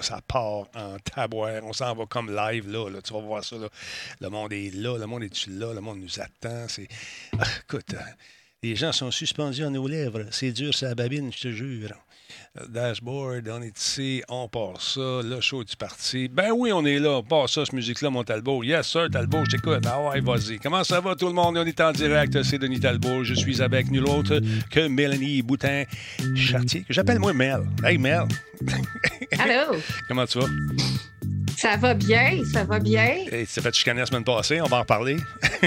Ça part en tabouère. On s'en va comme live, là, Tu vas voir ça, Le monde est là. Le monde est là? Le monde nous attend. C'est... Ah, écoute, les gens sont suspendus à nos lèvres. C'est dur, c'est la babine, je te jure. Dashboard, on est ici, on part ça, le show du parti. Ben oui, on est là, on part ça, cette musique-là, mon Talbot. Yes, sir, Talbot, je t'écoute. Ah ouais, vas-y. Comment ça va, tout le monde? On est en direct, c'est Denis Talbot. Je suis avec nul autre que Mélanie Boutin-Chartier, que j'appelle moi Mel. Hey, Mel. Allô? Comment tu vas? Ça va bien, ça va bien. Et tu fait chicaner la semaine passée, on va en parler.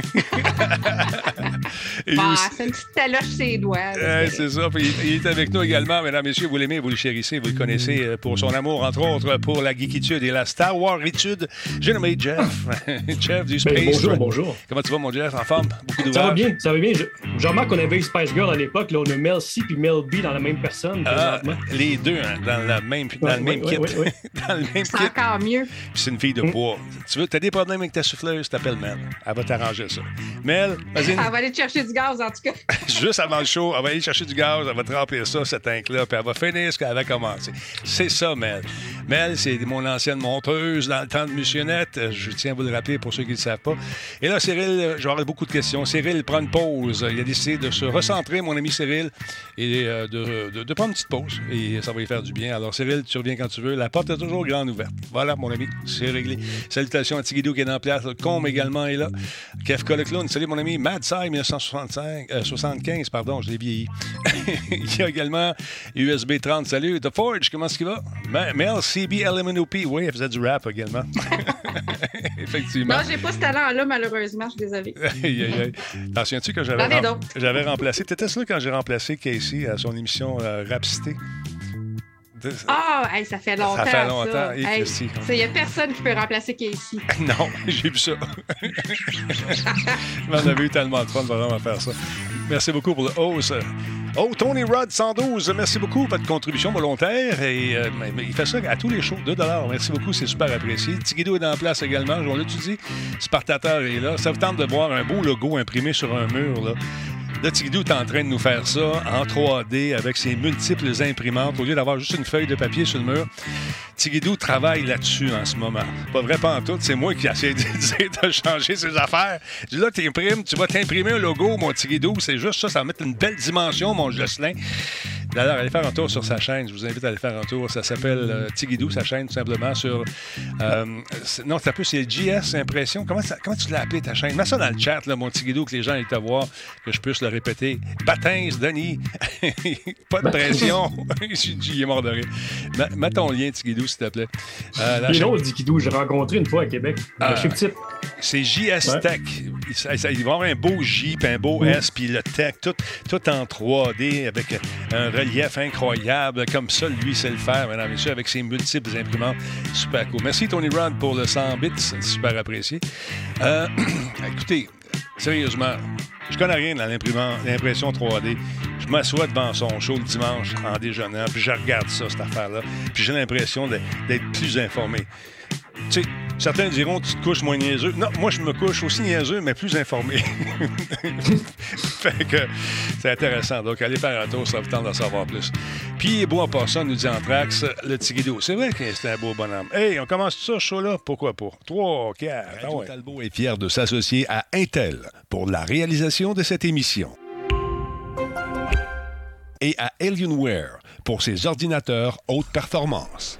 bah, c'est une petite taloche ses doigts. c'est ça. il, est avec nous également, mesdames, messieurs. Vous l'aimez, vous le chérissez, vous le connaissez euh, pour son amour, entre autres, pour la geekitude et la Star Wars-étude. J'ai nommé Jeff. Jeff du ben, Space. bonjour, bonjour. Comment tu vas, mon Jeff, en forme? Beaucoup ça va bien, ça va bien. Je, remarque qu'on avait Spice Girl à l'époque. Là, on a Mel C puis Mel B dans la même personne. Ah, les deux, hein, dans, la même, dans le même kit. dans le même kit. encore mieux. C'est une fille de bois. Tu veux, as des problèmes avec ta souffleuse, t'appelles Mel. Elle va t'arranger ça. Mel, vas-y. Elle va aller chercher du gaz, en tout cas. Juste avant le show, elle va aller chercher du gaz, elle va te remplir ça, cette tank-là, puis elle va finir ce qu'elle avait commencé. C'est ça, Mel. Mel, c'est mon ancienne monteuse dans le temps de Missionnette. Je tiens à vous le rappeler pour ceux qui ne le savent pas. Et là, Cyril, j'aurai beaucoup de questions. Cyril prend une pause. Il a décidé de se recentrer, mon ami Cyril, et euh, de, de, prendre une petite pause. Et ça va lui faire du bien. Alors, Cyril, tu reviens quand tu veux. La porte est toujours grande ouverte. Voilà, mon ami, c'est réglé. Salutations à Tigidou qui est en place. Le Com également est là. Kefka le clown. Salut, mon ami. Mad 1965, 75, pardon, je l'ai vieilli. Il y a également USB 30. Salut. The Forge, comment est-ce qu'il va? Mel CB LMNOP. Oui, elle faisait du rap également. Effectivement. Non, j'ai pas ce talent-là, malheureusement. Je suis désolé. T'en souviens-tu que j'avais, j'avais remplacé. T'étais là quand j'ai remplacé Casey à son émission euh, Rapcité? Ah, ça fait longtemps. Ça fait longtemps. Il n'y a personne qui peut remplacer Casey. non, j'ai vu ça. Je m'en avais eu tellement de fun de vraiment faire ça. Merci beaucoup pour le hausse. Oh, Tony Rod 112, merci beaucoup pour votre contribution volontaire. Et euh, il fait ça à tous les shows, 2 Merci beaucoup, c'est super apprécié. Tigidou est en place également. Je l'ai dit, Spartateur est là. Ça vous tente de voir un beau logo imprimé sur un mur. Là. Là, Tigidou est en train de nous faire ça en 3D avec ses multiples imprimantes au lieu d'avoir juste une feuille de papier sur le mur. Tigidou travaille là-dessus en ce moment. Pas vrai, pas en tout. C'est moi qui essaie de de changer ses affaires. Je là, t'imprimes, tu vas t'imprimer un logo, mon Tigidou. C'est juste ça, ça va mettre une belle dimension, mon Jocelyn. D'ailleurs, allez faire un tour sur sa chaîne. Je vous invite à aller faire un tour. Ça s'appelle euh, Tigidou, sa chaîne, tout simplement, sur. Euh, non, ça peut, c'est JS Impression. Comment, comment tu l'as appelé ta chaîne? Mets ça dans le chat, là, mon Tigidou, que les gens aient te voir, que je puisse le répéter. Batins, Denis. Pas de pression. Il est mort de rire. Mets ton lien, Tigidou, s'il te plaît. Euh, la chaîne... Tigidou, j'ai rencontré une fois à Québec. Ah, c'est JS Tech. Il, va y avoir un beau J, puis un beau S, puis le tech, tout, tout en 3D, avec un relief incroyable. Comme ça, lui, sait le faire, mesdames et messieurs, avec ses multiples imprimantes. Super cool. Merci, Tony Rod, pour le 100 bits. Super apprécié. Euh, écoutez, sérieusement, je connais rien dans l'impression 3D. Je m'assois devant son show le dimanche en déjeunant, puis je regarde ça, cette affaire-là. Puis j'ai l'impression d'être plus informé. Tu sais, certains diront tu te couches moins niaiseux. Non, moi, je me couche aussi niaiseux, mais plus informé. fait que c'est intéressant. Donc, allez faire un tour, ça vous tente d'en savoir plus. Puis, beau en passant, nous dit Anthrax, le Tigidou. C'est vrai que c'est un beau bonhomme. Hey, on commence ça, show-là? Pourquoi pas? Trois, quatre. Ah ouais. Talbot est fier de s'associer à Intel pour la réalisation de cette émission. Et à Alienware pour ses ordinateurs haute performance.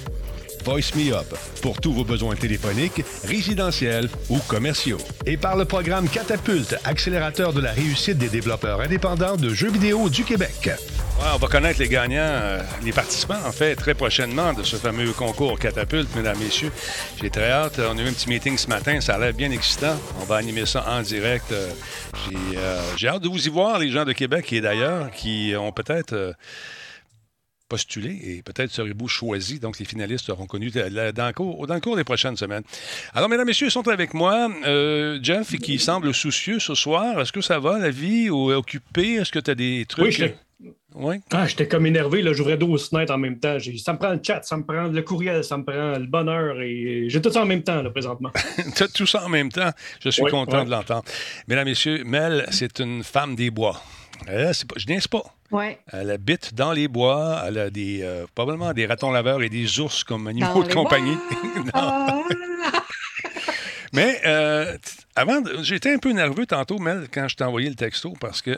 Voice Me Up pour tous vos besoins téléphoniques, résidentiels ou commerciaux. Et par le programme Catapulte, accélérateur de la réussite des développeurs indépendants de jeux vidéo du Québec on va connaître les gagnants, euh, les participants, en fait, très prochainement de ce fameux concours Catapulte, mesdames, messieurs. J'ai très hâte. On a eu un petit meeting ce matin. Ça a l'air bien excitant. On va animer ça en direct. Euh, euh, j'ai hâte de vous y voir, les gens de Québec et d'ailleurs, qui ont peut-être postulé et peut-être serez-vous choisi. Donc, les finalistes seront connus dans le, cours, dans le cours des prochaines semaines. Alors, mesdames, messieurs, ils sont avec moi. Jeff, qui semble soucieux ce soir. Est-ce que ça va, la vie, ou occupé? Est-ce que tu as des trucs? Oui. Ah, j'étais comme énervé, là, j'ouvrais 12 fenêtres en même temps. Ça me prend le chat, ça me prend le courriel, ça me prend le bonheur et j'ai tout ça en même temps, là, présentement. tu as tout ça en même temps. Je suis content de l'entendre. Mesdames, Messieurs, Mel, c'est une femme des bois. Elle, pas, je niaise pas. Ouais. Elle habite dans les bois. Elle a des, euh, probablement des ratons laveurs et des ours comme animaux de compagnie. Ah. Mais euh, avant, j'étais un peu nerveux tantôt, Mel, quand je t'ai envoyé le texto, parce que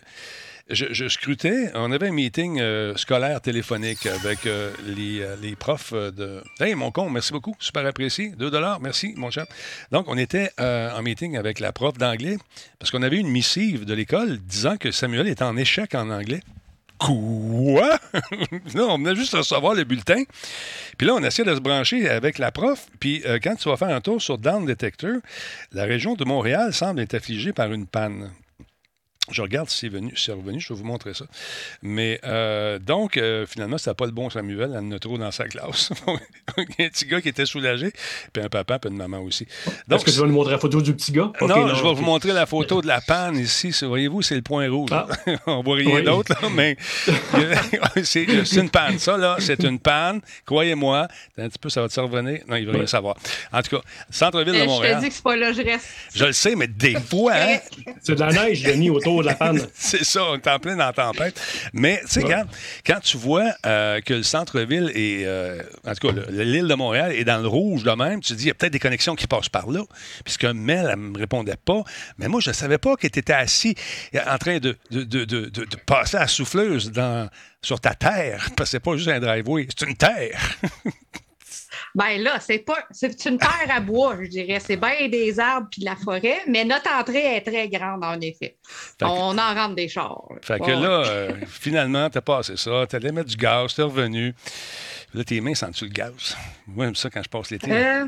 je, scrutais. On avait un meeting euh, scolaire téléphonique avec euh, euh, les, profs de. Hey, mon con, merci beaucoup, super apprécié. 2 dollars, merci, mon cher. Donc, on était en meeting avec la prof d'anglais parce qu'on avait une missive de l'école disant que Samuel était en échec en anglais. Quoi? non, on venait juste recevoir le bulletin. Puis là, on essaie de se brancher avec la prof. Puis quand tu vas faire un tour sur Down Detector, la région de Montréal semble être affligée par une panne. Je regarde si c'est venu, c'est revenu, je vais vous montrer ça. Mais euh, donc, euh, finalement, c'était pas le bon Samuel, elle en a trop dans sa classe. un petit gars qui était soulagé, puis un papa, puis une maman aussi. Est-ce que tu vas nous montrer la photo du petit gars? non, je vais vous montrer la photo de la panne ici. Voyez-vous, c'est le point rouge. Ah. On voit rien d'autre, mais c'est, une panne. Ça, là, c'est une panne. Croyez-moi, un petit peu, ça va te revenir. Non, il veut rien savoir. En tout cas, centre-ville de Montréal. Je te dis que c'est pas là, je reste. Je le sais, mais des fois, hein, C'est de la neige, mis autour de la panne. c'est ça, on est en plein dans la tempête. Mais, tu sais, quand, tu vois euh, que le centre-ville est, euh, en tout cas, l'île de Montréal est dans le rouge de même, tu te dis, il y a peut-être des connexions qui passent par là. Puisque Mel, elle ne me répondait pas. Mais moi, je ne savais pas qu'elle était assis en train de, de, de, de passer à la souffleuse dans, sur ta terre. Parce que c'est pas juste un driveway, c'est une terre. Ben là, c'est pas c'est une terre à bois, je dirais. C'est bien des arbres puis de la forêt, mais notre entrée est très grande, en effet. On en rentre des chars. Fait que là, euh, finalement, t'as passé ça, t'allais mettre du gaz, t'es revenu. Là, tes mains sentent-tu le gaz? Moi, j'aime ça quand je passe l'été. Euh,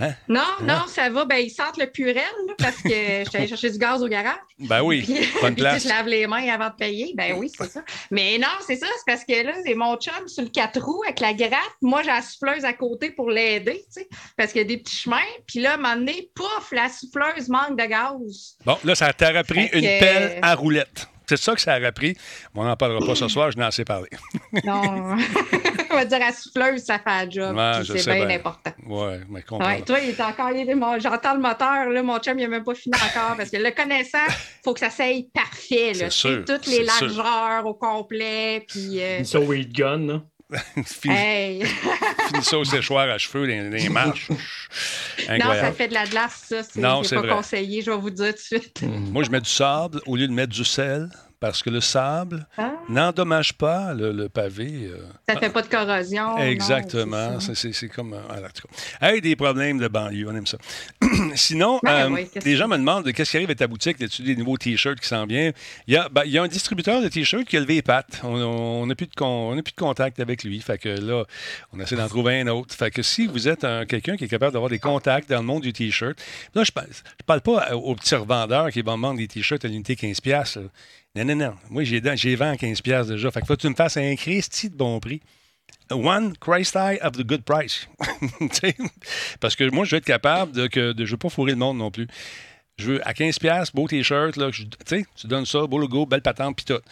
Hein? Non, hein? non, ça va. Ben, ils sentent le purel parce que je suis allée chercher du gaz au garage. Ben oui, puis, bonne place. je lave les mains avant de payer. Ben oui, c'est ça. Mais non, c'est ça. C'est parce que là, c'est mon chum sur le 4 roues avec la gratte. Moi, j'ai la souffleuse à côté pour l'aider, tu sais, parce qu'il y a des petits chemins. Puis là, à un moment donné, pouf, la souffleuse manque de gaz. Bon, là, ça t'a repris une pelle à roulette. C'est ça que ça a appris. On n'en parlera pas ce soir, je n'en sais parler. non. On va dire à souffleuse, ça fait un job. c'est bien, important. Oui, mais comprends. toi, il est encore. J'entends le moteur, là, mon chum, il n'a même pas fini encore. Parce que le connaissant, il faut que ça s'aille parfait. Là, sûr, toutes les largeurs au complet. Puis, euh... Une so gun, là. hey. ça au séchoir à cheveux, les, les marches. Non, ça fait de la glace, ça. C'est pas conseillé, je vais vous dire tout de suite. Moi, je mets du sable au lieu de mettre du sel parce que le sable ah. n'endommage pas le, pavé. Euh. ça ne fait pas de corrosion. Exactement. C'est comme. Euh, hey, des problèmes de banlieue, on aime ça. Sinon, ben euh, les gens me demandent qu'est-ce qui arrive à ta boutique? Y a des nouveaux T-shirts qui s'en viennent? Ben, il y, a, un distributeur de T-shirts qui a levé les pattes. On n'a plus, de plus de contact avec lui. Fait que là, on essaie d'en trouver un autre. Fait que si vous êtes quelqu'un qui est capable d'avoir des contacts dans le monde du T-shirt, là, je ne parle, pas aux petits revendeurs qui vont vendre des T-shirts à l'unité 15$. Non, non, non. Moi, j'ai, j'ai 20 à 15$ déjà. Fait que faut que tu me fasses un Christy de bon prix. One Christ Eye of the good price. Parce que moi, je veux être capable de que je veux pas fourrer le monde non plus. Je veux à 15$, beau t-shirt, là, tu donnes ça, beau logo, belle patente, puis tout.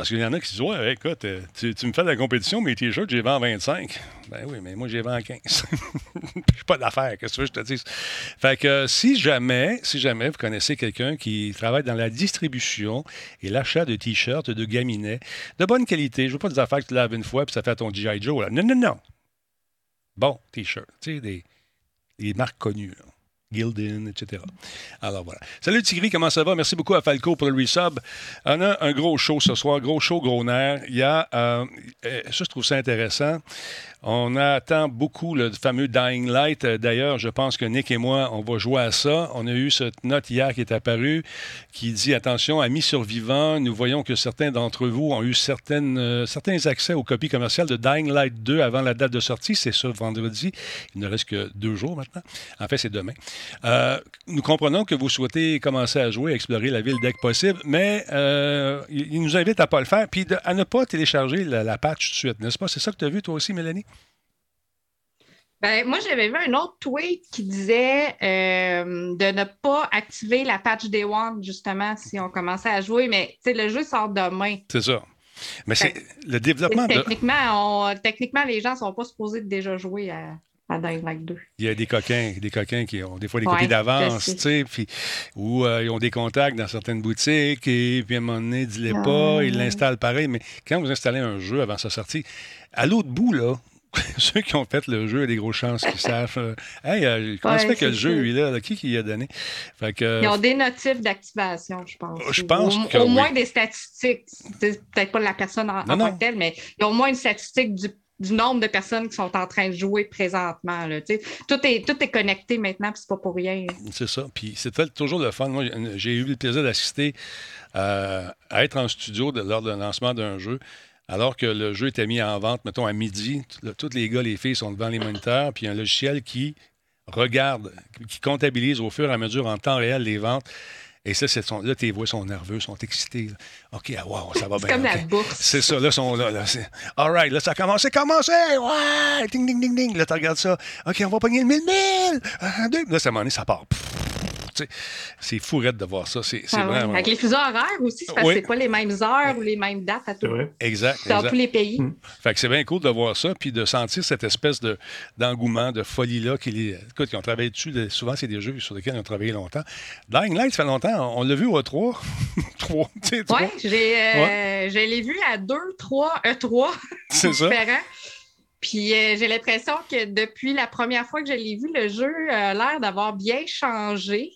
Parce qu'il y en a qui se disent Ouais, écoute, euh, tu, me fais de la compétition, mes t-shirts, j'ai vendu 25. Ben oui, mais moi, j'ai vendu 15. Je pas d'affaires, qu'est-ce que tu je te dise? Fait que si jamais, si jamais vous connaissez quelqu'un qui travaille dans la distribution et l'achat de t-shirts, de gaminets, de bonne qualité, je veux pas des affaires que tu laves une fois puis ça fait ton G.I. Joe. Là. Non, non, non. Bon t-shirt, tu sais, des, des marques connues. Là. Gildan, etc. Alors voilà. Salut Tigri, comment ça va? Merci beaucoup à Falco pour le resub. On a un gros show ce soir, gros show, gros nerf. Il y a, euh, ça je trouve ça intéressant. On attend beaucoup le fameux Dying Light. Euh, d'ailleurs, je pense que Nick et moi, on va jouer à ça. On a eu cette note hier qui est apparue qui dit attention, amis survivants, nous voyons que certains d'entre vous ont eu certaines, euh, certains accès aux copies commerciales de Dying Light 2 avant la date de sortie. C'est ce vendredi. Il ne reste que deux jours maintenant. En fait, c'est demain. Euh, nous comprenons que vous souhaitez commencer à jouer, explorer la ville dès que possible, mais euh, il nous invite à ne pas le faire, puis à ne pas télécharger la, patch tout de suite, n'est-ce pas? C'est ça que tu as vu toi aussi, Mélanie? Ben, moi, j'avais vu un autre tweet qui disait euh, de ne pas activer la patch Day One, justement, si on commençait à jouer, mais le jeu sort demain. C'est ça. Mais c'est le développement. Techniquement, techniquement, les gens ne sont pas supposés de déjà jouer à, à Dying Light 2. Il y a des coquins, des coquins qui ont des fois des copies d'avance, tu sais, puis, ou euh, ils ont des contacts dans certaines boutiques, et puis à un moment donné, dis-les pas, ils l'installent pareil. Mais quand vous installez un jeu avant sa sortie, à l'autre bout, là, ceux qui ont fait le jeu ont des grosses chances qu'ils savent. Euh, hey, euh, comment se fait que le jeu, lui, là, qui qui a donné? Ils ont des notifs d'activation, je pense. Je pense au, moins des statistiques. Peut-être pas la personne en, tant que telle, mais il y a au moins une statistique du, nombre de personnes qui sont en train de jouer présentement. Là, tout, est, tout est connecté maintenant, puis c'est pas pour rien. C'est ça. Puis c'est toujours le fun. Moi, j'ai eu le plaisir d'assister euh, à être en studio lors du lancement d'un jeu alors que le jeu était mis en vente, mettons, à midi, tous les gars, les filles sont devant les moniteurs, puis il y a un logiciel qui regarde, qui comptabilise au fur et à mesure en temps réel les ventes. Et ça, c'est là, tes voix sont nerveux, sont excités. OK, ah, wow, ça va bien. C'est comme la bourse. C'est ça, là, sont là. là All right, là, ça a commencé, commencé. Ouais, ding, ding, ding, ding. Là, tu regardes ça. OK, on va pogner le mille, mille. Un, deux. Là, ça, moment donné, ça part. C'est fourette de voir ça. C'est, ah vraiment... Avec les fuseaux horaires aussi, c'est parce que c'est pas les mêmes heures ou les mêmes dates à tout. Exact. Dans tous les pays. Hmm. Fait que c'est bien cool de voir ça, puis de sentir cette espèce de, d'engouement, de folie-là. Qui, écoute, ils ont travaillé dessus. Souvent, c'est des jeux sur lesquels ils ont travaillé longtemps. Dying Light, ça fait longtemps. On l'a vu au 3. 3. Oui, j'ai, euh, je l'ai vu à 2, 3, E3. C'est ça. Puis euh, j'ai l'impression que depuis la première fois que je l'ai vu, le jeu a l'air d'avoir bien changé.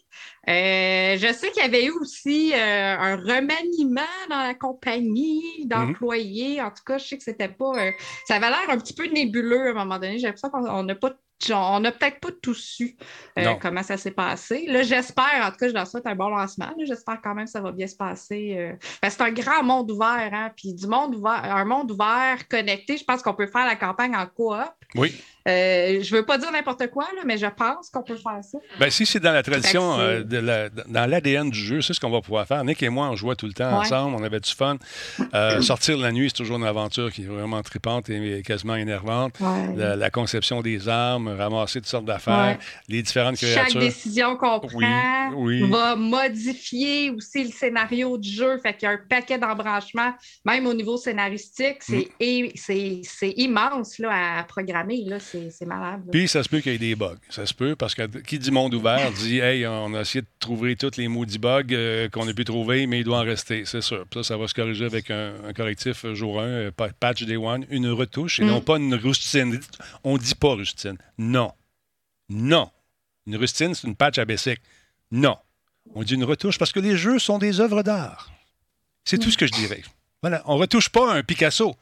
Euh, je sais qu'il y avait eu aussi euh, un remaniement dans la compagnie d'employés. En tout cas, je sais que c'était pas. ça avait l'air un petit peu nébuleux à un moment donné. J'ai l'impression qu'on n'a pas on n'a peut-être pas tout su euh, comment ça s'est passé. Là, j'espère, en tout cas, je leur souhaite un bon lancement. J'espère quand même que ça va bien se passer. Euh, c'est un grand monde ouvert, hein, puis du monde ouvert, un monde ouvert, connecté. Je pense qu'on peut faire la campagne en coop. Oui. Euh, je ne veux pas dire n'importe quoi, là, mais je pense qu'on peut faire ça. Ben, si c'est dans la tradition, euh, de dans l'ADN du jeu, c'est ce qu'on va pouvoir faire. Nick et moi, on jouait tout le temps ensemble, on avait du fun. Euh, sortir la nuit, c'est toujours une aventure qui est vraiment tripante et quasiment énervante. La, conception des armes, ramasser toutes sortes d'affaires, les différentes créatures. Chaque décision qu'on prend va modifier aussi le scénario du jeu. Fait qu'il y a un paquet d'embranchements, même au niveau scénaristique. C'est mm. immense là, à programmer. Là c'est malade. Puis ça se peut qu'il y ait des bugs. Ça se peut parce que qui dit monde ouvert dit Hey, on a essayé de trouver tous les maudits bugs euh, qu'on a pu trouver, mais il doit en rester, c'est sûr. ça, ça va se corriger avec un, correctif jour 1, euh, patch day one, une retouche, et non mm. pas une rustine. On dit pas rustine. Non. Non. Une rustine, c'est une patch à basic. Non. On dit une retouche parce que les jeux sont des œuvres d'art. C'est tout mm. ce que je dirais. Voilà. On retouche pas un Picasso.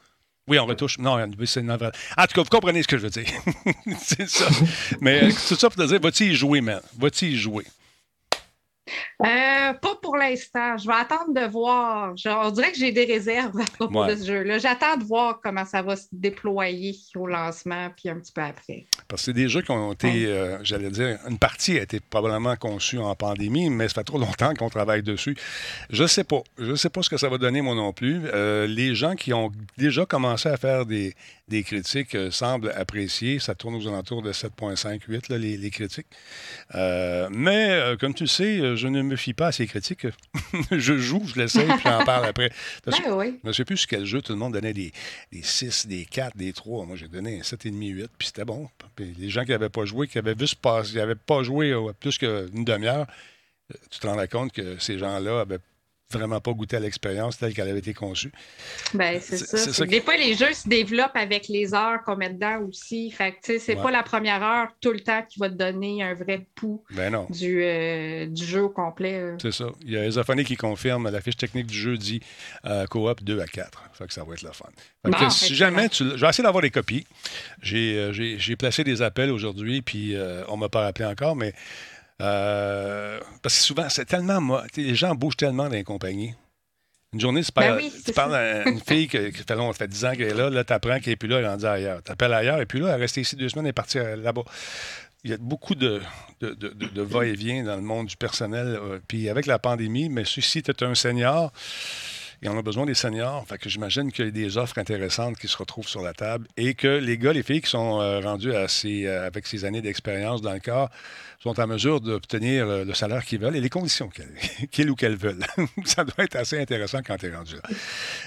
Oui, on retouche. Non, c'est une En tout cas, vous comprenez ce que je veux dire. c'est ça. Mais euh, tout ça pour te dire, vas-tu y jouer, man? Vas-tu y jouer? Euh, pas pour l'instant. Je vais attendre de voir. on dirait que j'ai des réserves à propos de ce jeu-là. J'attends de voir comment ça va se déployer au lancement, puis un petit peu après. Parce que c'est des jeux qui ont été, euh, j'allais dire, une partie a été probablement conçue en pandémie, mais ça fait trop longtemps qu'on travaille dessus. Je sais pas. Je sais pas ce que ça va donner, moi non plus. Euh, les gens qui ont déjà commencé à faire des, des critiques semblent apprécier. Ça tourne aux alentours de 7,5, 8, les, les, critiques. mais, comme tu sais, je ne me fie pas à ces critiques. je joue, je l'essaye, puis j'en parle après. Ben je ne sais plus sur quel jeu tout le monde donnait des, des 6, des 4, des 3. Moi, j'ai donné un 7,5, 8, puis c'était bon. Puis les gens qui n'avaient pas joué, qui avaient juste pas, qui n'avaient pas joué plus qu'une demi-heure, euh, tu te rends compte que ces gens-là avaient vraiment pas goûté à l'expérience telle qu'elle avait été conçue. Ben, c'est ça. Des fois, les jeux se développent avec les heures qu'on met dedans aussi. Fait que, c'est pas la première heure tout le temps qui va te donner un vrai pouls ben Du, euh, du jeu au complet. C'est ça. Il y a Esophonie qui confirme la fiche technique du jeu dit euh, coop 2 à 4. Fait que ça va être le fun. si jamais tu. Je vais essayer d'avoir des copies. J'ai euh, placé des appels aujourd'hui, puis on m'a pas rappelé encore, mais euh, parce que souvent, c'est tellement. Les gens bougent tellement dans les compagnies. Une journée, tu parles, ben à une fille qui, fait, long, fait 10 ans qu'elle est là, là, tu apprends qu'elle n'est plus là, elle est rendue ailleurs. Tu appelles ailleurs, et puis là, elle est restée ici deux semaines, elle est partie euh, là-bas. il y a beaucoup de, de, va-et-vient dans le monde du personnel. Euh, puis avec la pandémie, mais si tu es un senior, et on a besoin des seniors. Fait que j'imagine qu'il y a des offres intéressantes qui se retrouvent sur la table et que les gars, les filles qui sont euh, rendus à euh, avec ces années d'expérience dans le corps sont en mesure d'obtenir le salaire qu'ils veulent et les conditions qu'ils ou qu'elles veulent. Ça doit être assez intéressant quand tu es rendu là.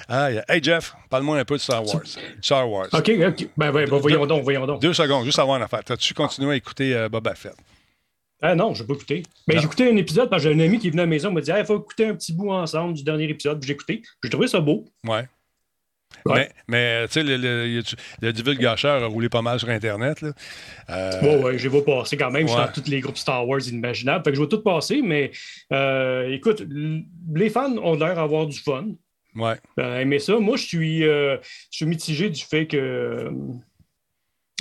Ah, hey Jeff, parle-moi un peu de Star Wars. Star Wars. OK, OK. Ben, ben, ben voyons donc, voyons donc. Deux secondes, juste avant une affaire. As-tu continué à écouter Boba Fett? Ah non, je n'ai pas écouté. Mais j'ai écouté un épisode parce que j'ai un ami qui est venu à la maison, il m'a dit il faut écouter un petit bout ensemble du dernier épisode. J'ai écouté. J'ai trouvé ça beau. Ouais. Mais, mais tu sais, le, le, le, divulgateur a roulé pas mal sur Internet. Là. Euh... Ouais, ouais, je vais passer quand même. Je suis dans tous les groupes Star Wars inimaginables. Fait que je vais tout passer, mais euh, écoute, les fans ont l'air d'avoir du fun. Ouais. Euh, mais ça, moi, je suis, euh, je suis mitigé du fait que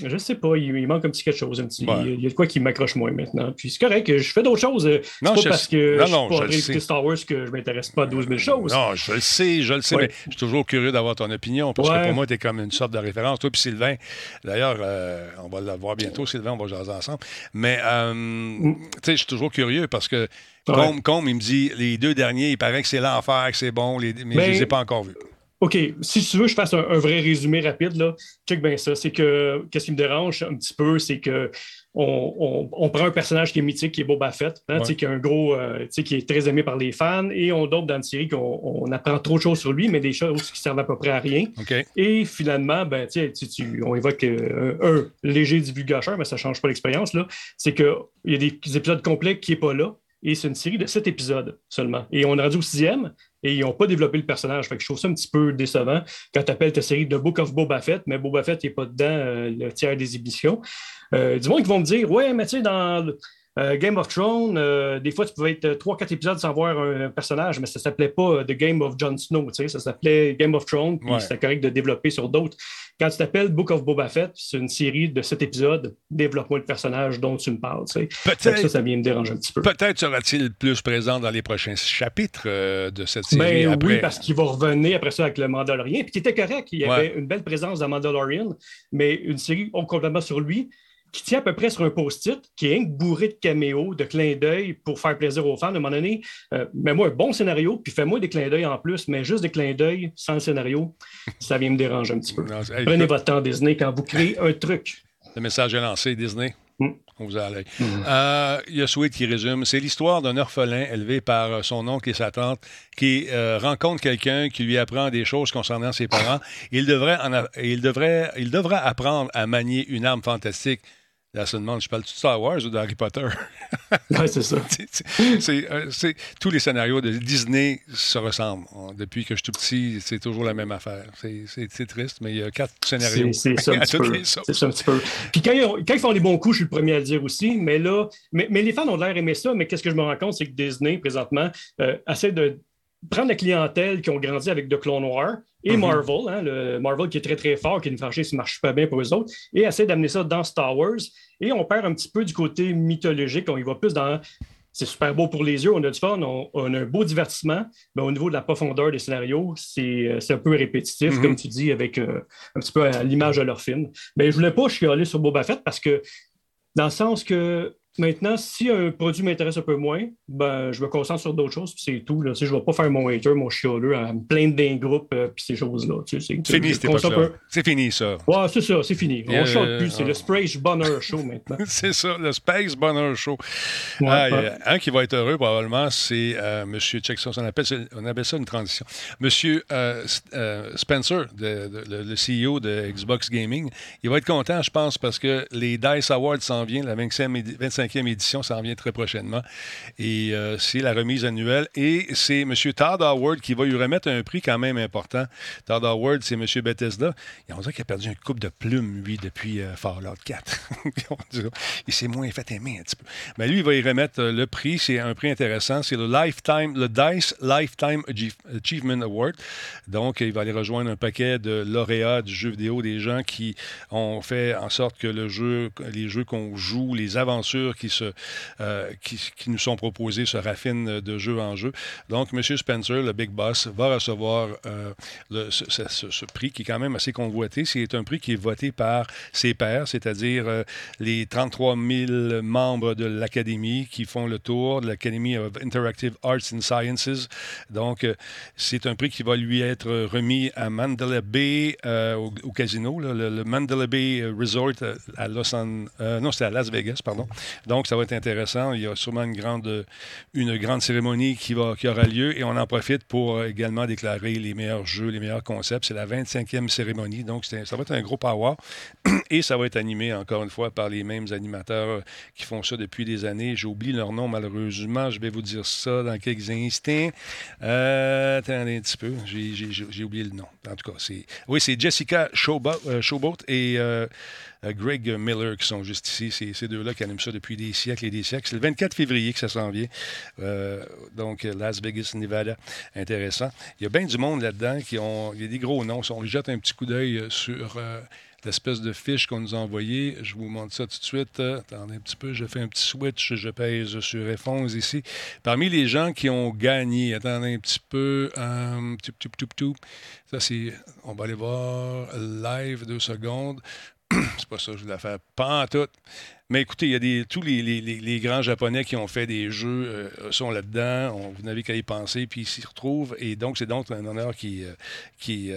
je sais pas, il, manque un petit quelque chose. Un petit, Il y a de quoi qui m'accroche moins maintenant. Puis c'est correct, je fais d'autres choses. C'est pas parce que non, je suis pas Star Wars que je m'intéresse pas à 12 000 choses. Non, je le sais, je le sais, mais je suis toujours curieux d'avoir ton opinion parce que pour moi, tu es comme une sorte de référence. Toi puis Sylvain, d'ailleurs, euh, on va le voir bientôt, Sylvain, on va jaser ensemble. Mais euh, mm. tu sais, je suis toujours curieux parce que comme il me dit, les deux derniers, il paraît que c'est l'enfer, que c'est bon, mais, je ne les ai pas encore vus. OK, si tu veux je fasse un, vrai résumé rapide, là, check bien ça. C'est que, qu'est-ce qui me dérange un petit peu, c'est que on, prend un personnage qui est mythique, qui est Boba Fett, hein, qui est un gros, euh, qui est très aimé par les fans, et on dope dans une série qu'on on apprend trop de choses sur lui, mais des choses qui servent à peu près à rien. Et finalement, ben, tu, on évoque euh, un léger divulgateur, mais ça ne change pas l'expérience. C'est qu'il y a des épisodes complets qui n'est pas là. Et c'est une série de sept épisodes seulement. Et on est rendu au sixième et ils n'ont pas développé le personnage. Je trouve ça un petit peu décevant quand tu appelles ta série The Book of Boba Fett, mais Boba Fett n'est pas dedans euh, le tiers des émissions. Euh, du moins, ils vont me dire Ouais, mais tu sais, dans euh, Game of Thrones, euh, des fois, tu pouvais être 3-4 épisodes sans voir un personnage, mais ça ne s'appelait pas The Game of Jon Snow, ça s'appelait Game of Thrones, puis c'était correct de développer sur d'autres. Quand tu t'appelles Book of Boba Fett, c'est une série de 7 épisodes, développe-moi le personnage dont tu me parles. Peut-être. Ça, ça vient me déranger un petit peu. Peut-être sera-t-il plus présent dans les prochains chapitres euh, de cette série. Ben, Oui, parce qu'il va revenir après ça avec le Mandalorian, puis qui était correct. Il y avait une belle présence de Mandalorian, mais une série complètement sur lui qui tient à peu près sur un post-it, qui est bourré de caméos, de clins d'œil pour faire plaisir aux fans. À un moment donné, euh, mets-moi un bon scénario, puis fais-moi des clins d'œil en plus, mais juste des clins d'œil sans le scénario, ça vient me déranger un petit peu. Prenez votre temps, Disney, quand vous créez un truc. Le message est lancé, Disney. Mm. On vous a mm. euh, il y a Sweet qui résume. C'est l'histoire d'un orphelin élevé par euh, son oncle et sa tante qui rencontre quelqu'un qui lui apprend des choses concernant ses parents. Il devrait, il, devrait, il devra apprendre à manier une arme fantastique Là, se demande, je parle de Star Wars ou d'Harry Potter? oui, c'est ça. Euh, c'est, tous les scénarios de Disney se ressemblent. Depuis que je suis tout petit, c'est toujours la même affaire. C'est, triste, mais il y a quatre scénarios. C'est, ça, un petit peu. C'est ça un petit peu. Puis quand ils, font des bons coups, je suis le premier à le dire aussi, mais là, mais, les fans ont l'air aimer ça, mais qu'est-ce que je me rends compte, c'est que Disney, présentement, euh, essaie de prendre la clientèle qui ont grandi avec The Clone Noir et mhm. Marvel, hein, le Marvel qui est très très fort, qui est une franchise qui ne marche pas bien pour eux autres, et essaie d'amener ça dans Star Wars. Et on perd un petit peu du côté mythologique, on y va plus dans c'est super beau pour les yeux, on a du fun, on, a un beau divertissement, mais au niveau de la profondeur des scénarios, c'est euh, un peu répétitif, mhm. comme tu dis, avec euh, un petit peu à l'image de leur film. Mais je voulais pas je suis allé sur Boba Fett parce que, dans le sens que Maintenant, si un produit m'intéresse un peu moins, ben, je me concentre sur d'autres choses, puis c'est tout. Là. je ne vais pas faire mon hater, mon chialeux, à me plaindre d'un groupe, euh, puis ces choses-là. c'est fini, C'est fini, ça. Ouais, c'est ça, c'est fini. On ne euh, plus. C'est le Space Bonner Show maintenant. c'est ça, le Space Bonner Show. Ah, un qui va être heureux, probablement, c'est euh, M. Checkson. On appelle, ça, on appelle ça une transition. M. Spencer, le, CEO de Xbox Gaming, il va être content, je pense, parce que les DICE Awards s'en viennent, la 25e cinquième édition, ça en vient très prochainement. Et euh, c'est la remise annuelle. Et c'est M. Todd Howard qui va lui remettre un prix quand même important. Todd Howard, c'est M. Bethesda. On dirait qu'il a perdu un coupe de plumes, lui, depuis euh, Fallout 4. il s'est moins fait aimer un petit peu. Mais lui, il va y remettre euh, le prix. C'est un prix intéressant. C'est le Lifetime, le DICE Lifetime Achievement Award. Donc, il va aller rejoindre un paquet de lauréats du jeu vidéo, des gens qui ont fait en sorte que le jeu, les jeux qu'on joue, les aventures qui, se, qui, nous sont proposées se raffinent de jeu en jeu. Donc, M. Spencer, le Big Boss, va recevoir ce, prix qui est quand même assez convoité. C'est un prix qui est voté par ses pairs, c'est-à-dire les 33 000 membres de l'Académie qui font le tour de l'Academy of Interactive Arts and Sciences. Donc, c'est un prix qui va lui être remis à Mandela Bay euh, au, casino, le, Mandela Bay Resort euh, à Los euh, non, c'est à Las Vegas, pardon. Donc, ça va être intéressant. Il y a sûrement une grande, une grande cérémonie qui, va, qui aura lieu et on en profite pour également déclarer les meilleurs jeux, les meilleurs concepts. C'est la 25e cérémonie, donc ça va être un gros power et ça va être animé encore une fois par les mêmes animateurs qui font ça depuis des années. J'oublie leur nom malheureusement. Je vais vous dire ça dans quelques instants. attendez un petit peu. J'ai oublié le nom. En tout cas, c'est. Oui, c'est Jessica euh, Showboat, et euh, euh, Greg Miller qui sont juste ici. C'est ces deux-là qui animent ça depuis des siècles et des siècles. C'est le 24 février que ça s'en vient. donc, Las Vegas, Nevada. Intéressant. Il y a bien du monde là-dedans qui ont. Il y a des gros noms. On jette un petit coup d'œil sur l'espèce de fiche qu'on nous a envoyée. Je vous montre ça tout de suite. Attendez un petit peu, je fais un petit switch, je pèse sur F11 ici. Parmi les gens qui ont gagné, attendez un petit peu. Euh, ça, c'est. On va aller voir live deux secondes. c'est pas ça que je voulais faire. Pas en tout. Mais écoutez, il y a des, tous les, grands Japonais qui ont fait des jeux euh, sont là-dedans. vous n'avez qu'à y penser, puis ils s'y retrouvent. Et donc, c'est donc un honneur qui, euh, qui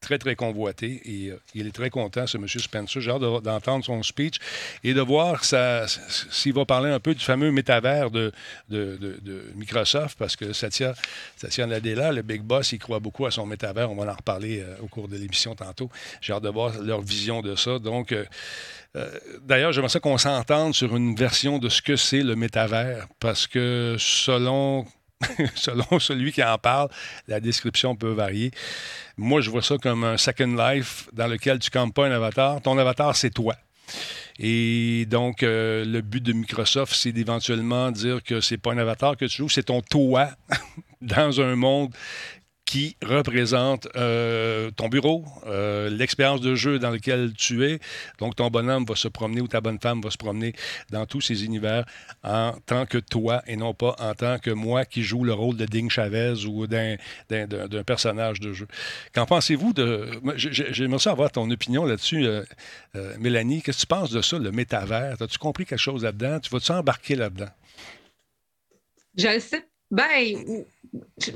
très, très convoité. Et euh, il est très content, ce M. Spencer. J'ai hâte d'entendre son speech et de voir s'il va parler un peu du fameux métavers de, Microsoft, parce que Satya, Satya Nadella, le big boss, il croit beaucoup à son métavers. On va en reparler euh, au cours de l'émission tantôt. J'ai hâte de voir leur vision de ça. Donc, euh, D'ailleurs, j'aimerais ça qu'on s'entende sur une version de ce que c'est le métavers, parce que selon selon celui qui en parle, la description peut varier. Moi, je vois ça comme un Second Life dans lequel tu campes pas un avatar. Ton avatar, c'est toi. Et donc, euh, le but de Microsoft, c'est d'éventuellement dire que c'est pas un avatar que tu joues, c'est ton toi dans un monde qui représente euh, ton bureau, euh, l'expérience de jeu dans lequel tu es. Donc, ton bonhomme va se promener ou ta bonne femme va se promener dans tous ces univers en tant que toi et non pas en tant que moi qui joue le rôle de Ding Chavez ou d'un personnage de jeu. Qu'en pensez-vous de. J'aimerais savoir ton opinion là-dessus, euh, Mélanie. Qu'est-ce que tu penses de ça, le métavers? As-tu compris quelque chose là-dedans? Tu vas-tu embarquer là-dedans? Je le sais. Ben,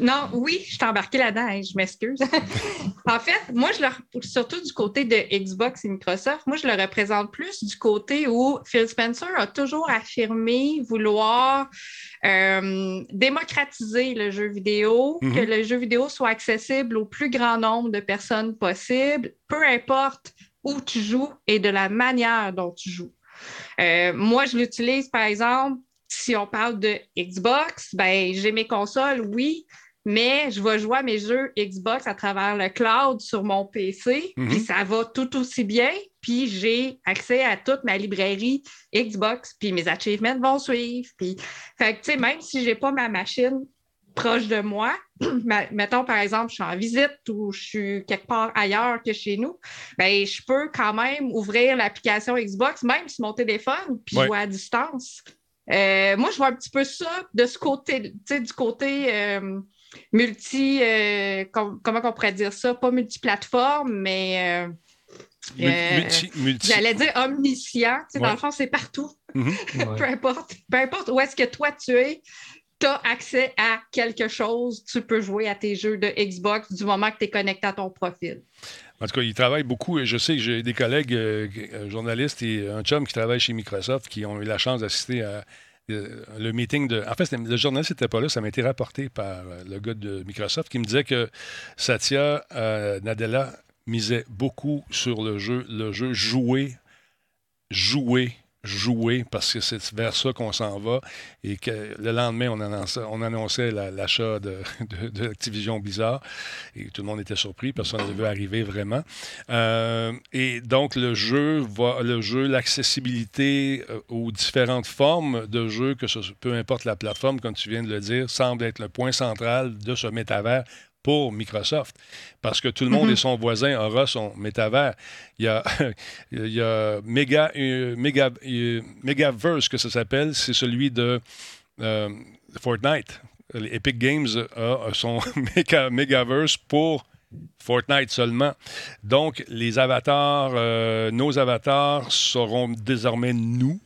non, oui, je suis embarquée là-dedans, je m'excuse. en fait, moi, je le, surtout du côté de Xbox et Microsoft, moi, je le représente plus du côté où Phil Spencer a toujours affirmé vouloir euh, démocratiser le jeu vidéo, que mhm. le jeu vidéo soit accessible au plus grand nombre de personnes possible, peu importe où tu joues et de la manière dont tu joues. Euh, moi, je l'utilise, par exemple, si on parle de Xbox, ben, j'ai mes consoles, oui, mais je vais jouer à mes jeux Xbox à travers le cloud sur mon PC, mhm. puis ça va tout aussi bien, puis j'ai accès à toute ma librairie Xbox, puis mes achievements vont suivre. Puis, fait que, même si je n'ai pas ma machine proche de moi, mettons par exemple, je suis en visite ou je suis quelque part ailleurs que chez nous, ben, je peux quand même ouvrir l'application Xbox, même sur mon téléphone, puis jouer à distance. Euh, moi, je vois un petit peu ça de ce côté, tu sais, du côté euh, multi, euh, comment on pourrait dire ça, pas multiplateforme, mais j'allais dire omniscient. Tu sais, Dans le fond, c'est partout. Mhm. peu importe, peu importe où est-ce que toi tu es, tu accès à quelque chose, tu peux jouer à tes jeux de Xbox du moment que tu es connecté à ton profil. En tout cas, il travaille beaucoup. Je sais que j'ai des collègues euh, euh, journalistes et un chum qui travaille chez Microsoft qui ont eu la chance d'assister à euh, le meeting de. En fait, le journaliste n'était pas là, ça m'a été rapporté par le gars de Microsoft qui me disait que Satya Nadella misait beaucoup sur le jeu, le jeu jouer, jouer jouer parce que c'est vers ça qu'on s'en va et que le lendemain, on annonçait, on annonçait l'achat de, Activision Blizzard et tout le monde était surpris, personne ne vu arriver vraiment. Euh, et donc, le jeu, va, le jeu, l'accessibilité euh, aux différentes formes de jeu, que ce, peu importe la plateforme, comme tu viens de le dire, semble être le point central de ce métavers pour Microsoft parce que tout le monde Mhm. et son voisin aura son métavers. Il y a, il y a euh, euh, Megaverse que ça s'appelle, c'est celui de euh, Fortnite. Epic Games a son Mega- Megaverse pour Fortnite seulement. Donc, les avatars, euh, nos avatars seront désormais nous.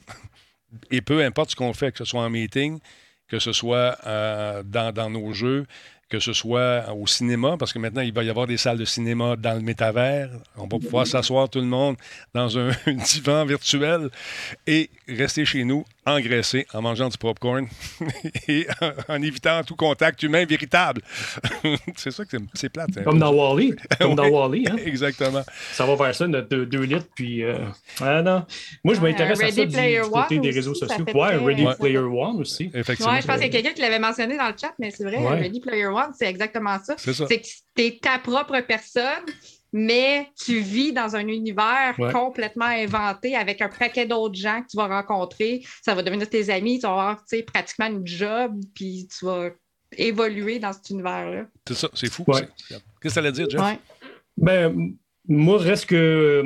Et peu importe ce qu'on fait, que ce soit en meeting, que ce soit dans, dans nos jeux, que ce soit au cinéma, parce que maintenant, il va y avoir des salles de cinéma dans le métavers. On va pouvoir s'asseoir tout le monde dans un divan virtuel et rester chez nous, engraissé, en mangeant du popcorn et en, évitant tout contact humain véritable. c'est ça que c'est- c'est plate. hein. Comme dans Wally. Comme dans. Wally. Hein? Exactement. Ça va vers ça, notre 2 litres. Puis, euh, ah non. Moi, je Ouais, m'intéresse à Ready ça du, côté One des réseaux sociaux. Ouais, très- Ready Ouais. Player One aussi. Effectivement. Ouais, je pense qu'il y a quelqu'un qui l'avait mentionné dans le chat, mais c'est vrai, Ouais. Ready Player One, c'est exactement ça. C'est ça. C'est que tu es ta propre personne, mais tu vis dans un univers Ouais. complètement inventé avec un paquet d'autres gens que tu vas rencontrer. Ça va devenir tes amis, tu vas avoir tu sais, pratiquement une job, puis tu vas évoluer dans cet univers-là. C'est ça, c'est fou. Ouais. Qu'est-ce que ça allait dire, Jeff? Ouais. Ben, moi, reste que.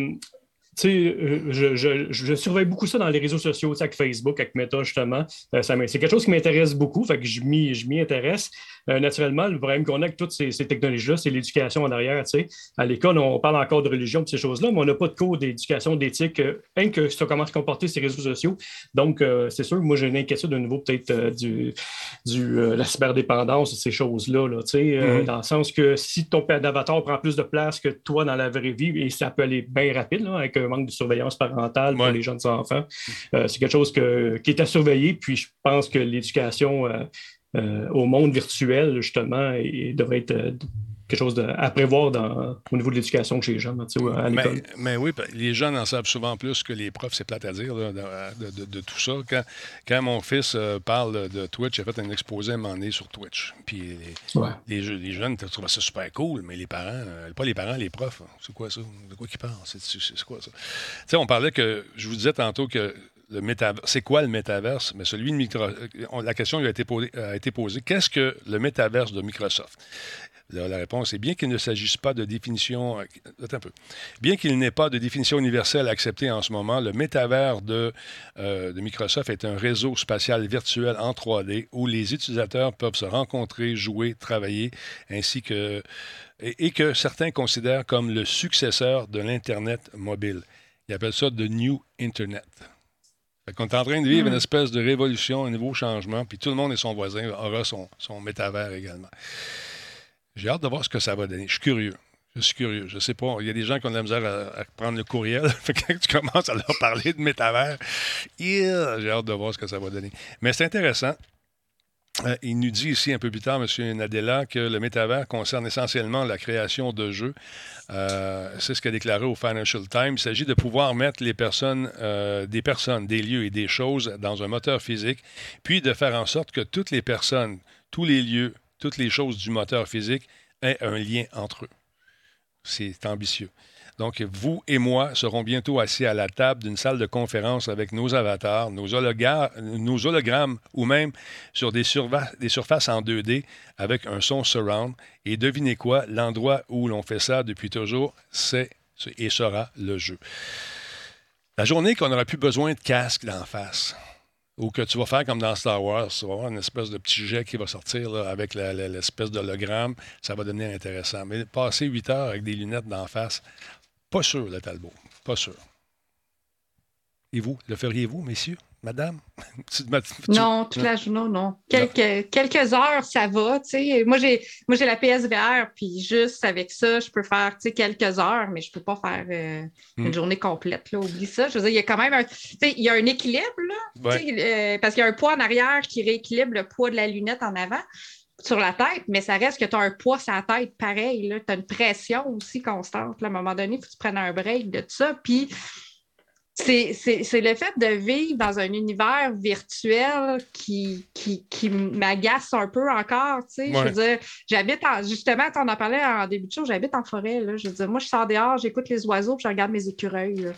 Tu sais, je, je- je surveille beaucoup ça dans les réseaux sociaux, avec Facebook, avec Meta, justement. Euh, c'est quelque chose qui m'intéresse beaucoup, fait que je m'y, je m'y intéresse. Euh, naturellement, le problème qu'on a avec toutes ces, ces technologies-là, c'est l'éducation en arrière. À l'école, on parle encore de religion et ces choses-là, mais on n'a pas de cours d'éducation, d'éthique, euh, rien que ça comment se comporter ces réseaux sociaux. Donc, euh, c'est sûr moi, j'ai une inquiétude au niveau peut-être du, du, la cyberdépendance, ces choses-là, là, Mhm. dans le sens que si ton père d'avatar prend plus de place que toi dans la vraie vie, et ça peut aller bien rapide, là, avec un manque de surveillance parentale pour Ouais. les jeunes enfants, c'est quelque chose que- qui est à surveiller, puis je pense que l'éducation euh, au monde virtuel, justement, et- devrait être euh, quelque chose de- à prévoir dans, au niveau de l'éducation chez les jeunes, à l'école. Mais, mais oui, ben, les jeunes en savent souvent plus que les profs, c'est plate à dire, là, de, de- de- de tout ça. Quand, quand mon fils euh, parle de Twitch, j'ai fait un exposé à un moment donné sur Twitch. Puis les, Ouais. les, jeux- les jeunes trouvaient ça super cool, mais les parents, euh, pas les parents, les profs, c'est quoi ça? De quoi qu'ils parlent? C'est quoi ça? Tu sais, on parlait que, je vous disais tantôt que le c'est quoi le métaverse? Mais celui de Microsoft, la question a été posée, qu'est-ce que le métaverse de Microsoft? La réponse est bien qu'il ne s'agisse pas de définition. euh, un peu. Bien qu'il n'ait pas de définition universelle acceptée en ce moment, le métavers de, euh, de Microsoft est un réseau spatial virtuel en 3D où les utilisateurs peuvent se rencontrer, jouer, travailler, ainsi que. et, que certains considèrent comme le successeur de l'Internet mobile. Ils appellent ça The New Internet. Fait qu'on est en train de vivre une espèce de révolution, un nouveau changement, puis tout le monde et son voisin aura son, son métavers également. J'ai hâte de voir ce que ça va donner. Je suis curieux. Je suis curieux. Je sais pas. Il y a des gens qui ont de la misère à, à prendre le courriel. Fait que quand tu commences à leur parler de métavers, yeah, j'ai hâte de voir ce que ça va donner. Mais c'est intéressant. Euh, il nous dit ici un peu plus tard, M. Nadella, que le métavers concerne essentiellement la création de jeux. Euh, c'est ce qu'a déclaré au Financial Times. Il s'agit de pouvoir mettre euh, des personnes, des lieux et des choses dans un moteur physique, puis de faire en sorte que toutes les personnes, tous les lieux, toutes les choses du moteur physique aient un lien entre eux. C'est ambitieux. Donc, vous et moi serons bientôt assis à la table d'une salle de conférence avec nos avatars, nos, hologrammes ou même sur des, des surfaces en 2D avec un son surround. Et devinez quoi, l'endroit où l'on fait ça depuis toujours, c'est et sera le jeu. La journée qu'on n'aura plus besoin de casque d'en face, ou que tu vas faire comme dans Star Wars, tu vas avoir une espèce de petit jet qui va sortir avec l'espèce d'hologramme, ça va devenir intéressant. Mais passer 8 heures avec des lunettes d'en face, pas sûr, le Talbot. Pas sûr. Et vous, le feriez-vous, messieurs, madame? Tu- tu- Non, toute la journée, non. Quelques, quelques heures, ça va. tu sais. Moi, j'ai moi j'ai la PSVR, puis juste avec ça, je peux faire quelques heures, mais je ne peux pas faire euh, Hmm. une journée complète. Là. Oublie ça. Je veux dire, il y a quand même un, il y a un équilibre, là, Ouais. euh, parce qu'il y a un poids en arrière qui rééquilibre le poids de la lunette en avant sur la tête, mais ça reste que tu as un poids sur la tête pareil. Tu as une pression aussi constante. là. À un moment donné, il faut que tu prennes un break de tout ça. Puis c'est c'est- c'est le fait de vivre dans un univers virtuel qui, qui, qui m'agace un peu encore. tu sais. Je Ouais. veux dire, j'habite en. Justement, on en parlait en début de show, j'habite en forêt. Là. Je veux dire, moi, je sors dehors, j'écoute les oiseaux, puis je regarde mes écureuils. là.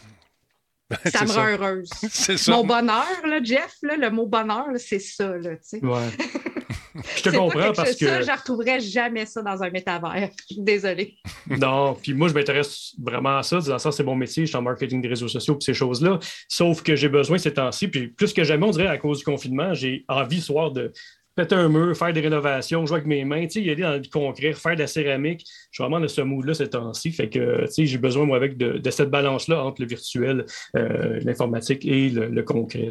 Ça me rend heureuse. C'est ça. Mon bonheur, là, Jeff, là, le mot bonheur, c'est ça. Là, tu sais. Ouais. Je te comprends parce que. Ça, je ne retrouverais jamais ça dans un métavers. Désolé. non, puis moi, je m'intéresse vraiment à ça. Dans ça, c'est mon métier. Je suis en marketing des réseaux sociaux et ces choses-là. Sauf que j'ai besoin ces temps-ci. Puis plus que jamais, on dirait à cause du confinement, j'ai envie ce soir de péter un mur, faire des rénovations, jouer avec mes mains, tu sais, y aller dans le concret, faire de la céramique. Je suis vraiment dans ce mood-là ces temps-ci. Fait que, tu sais, j'ai besoin, moi, avec de, cette balance-là entre le virtuel, euh, l'informatique et le, concret.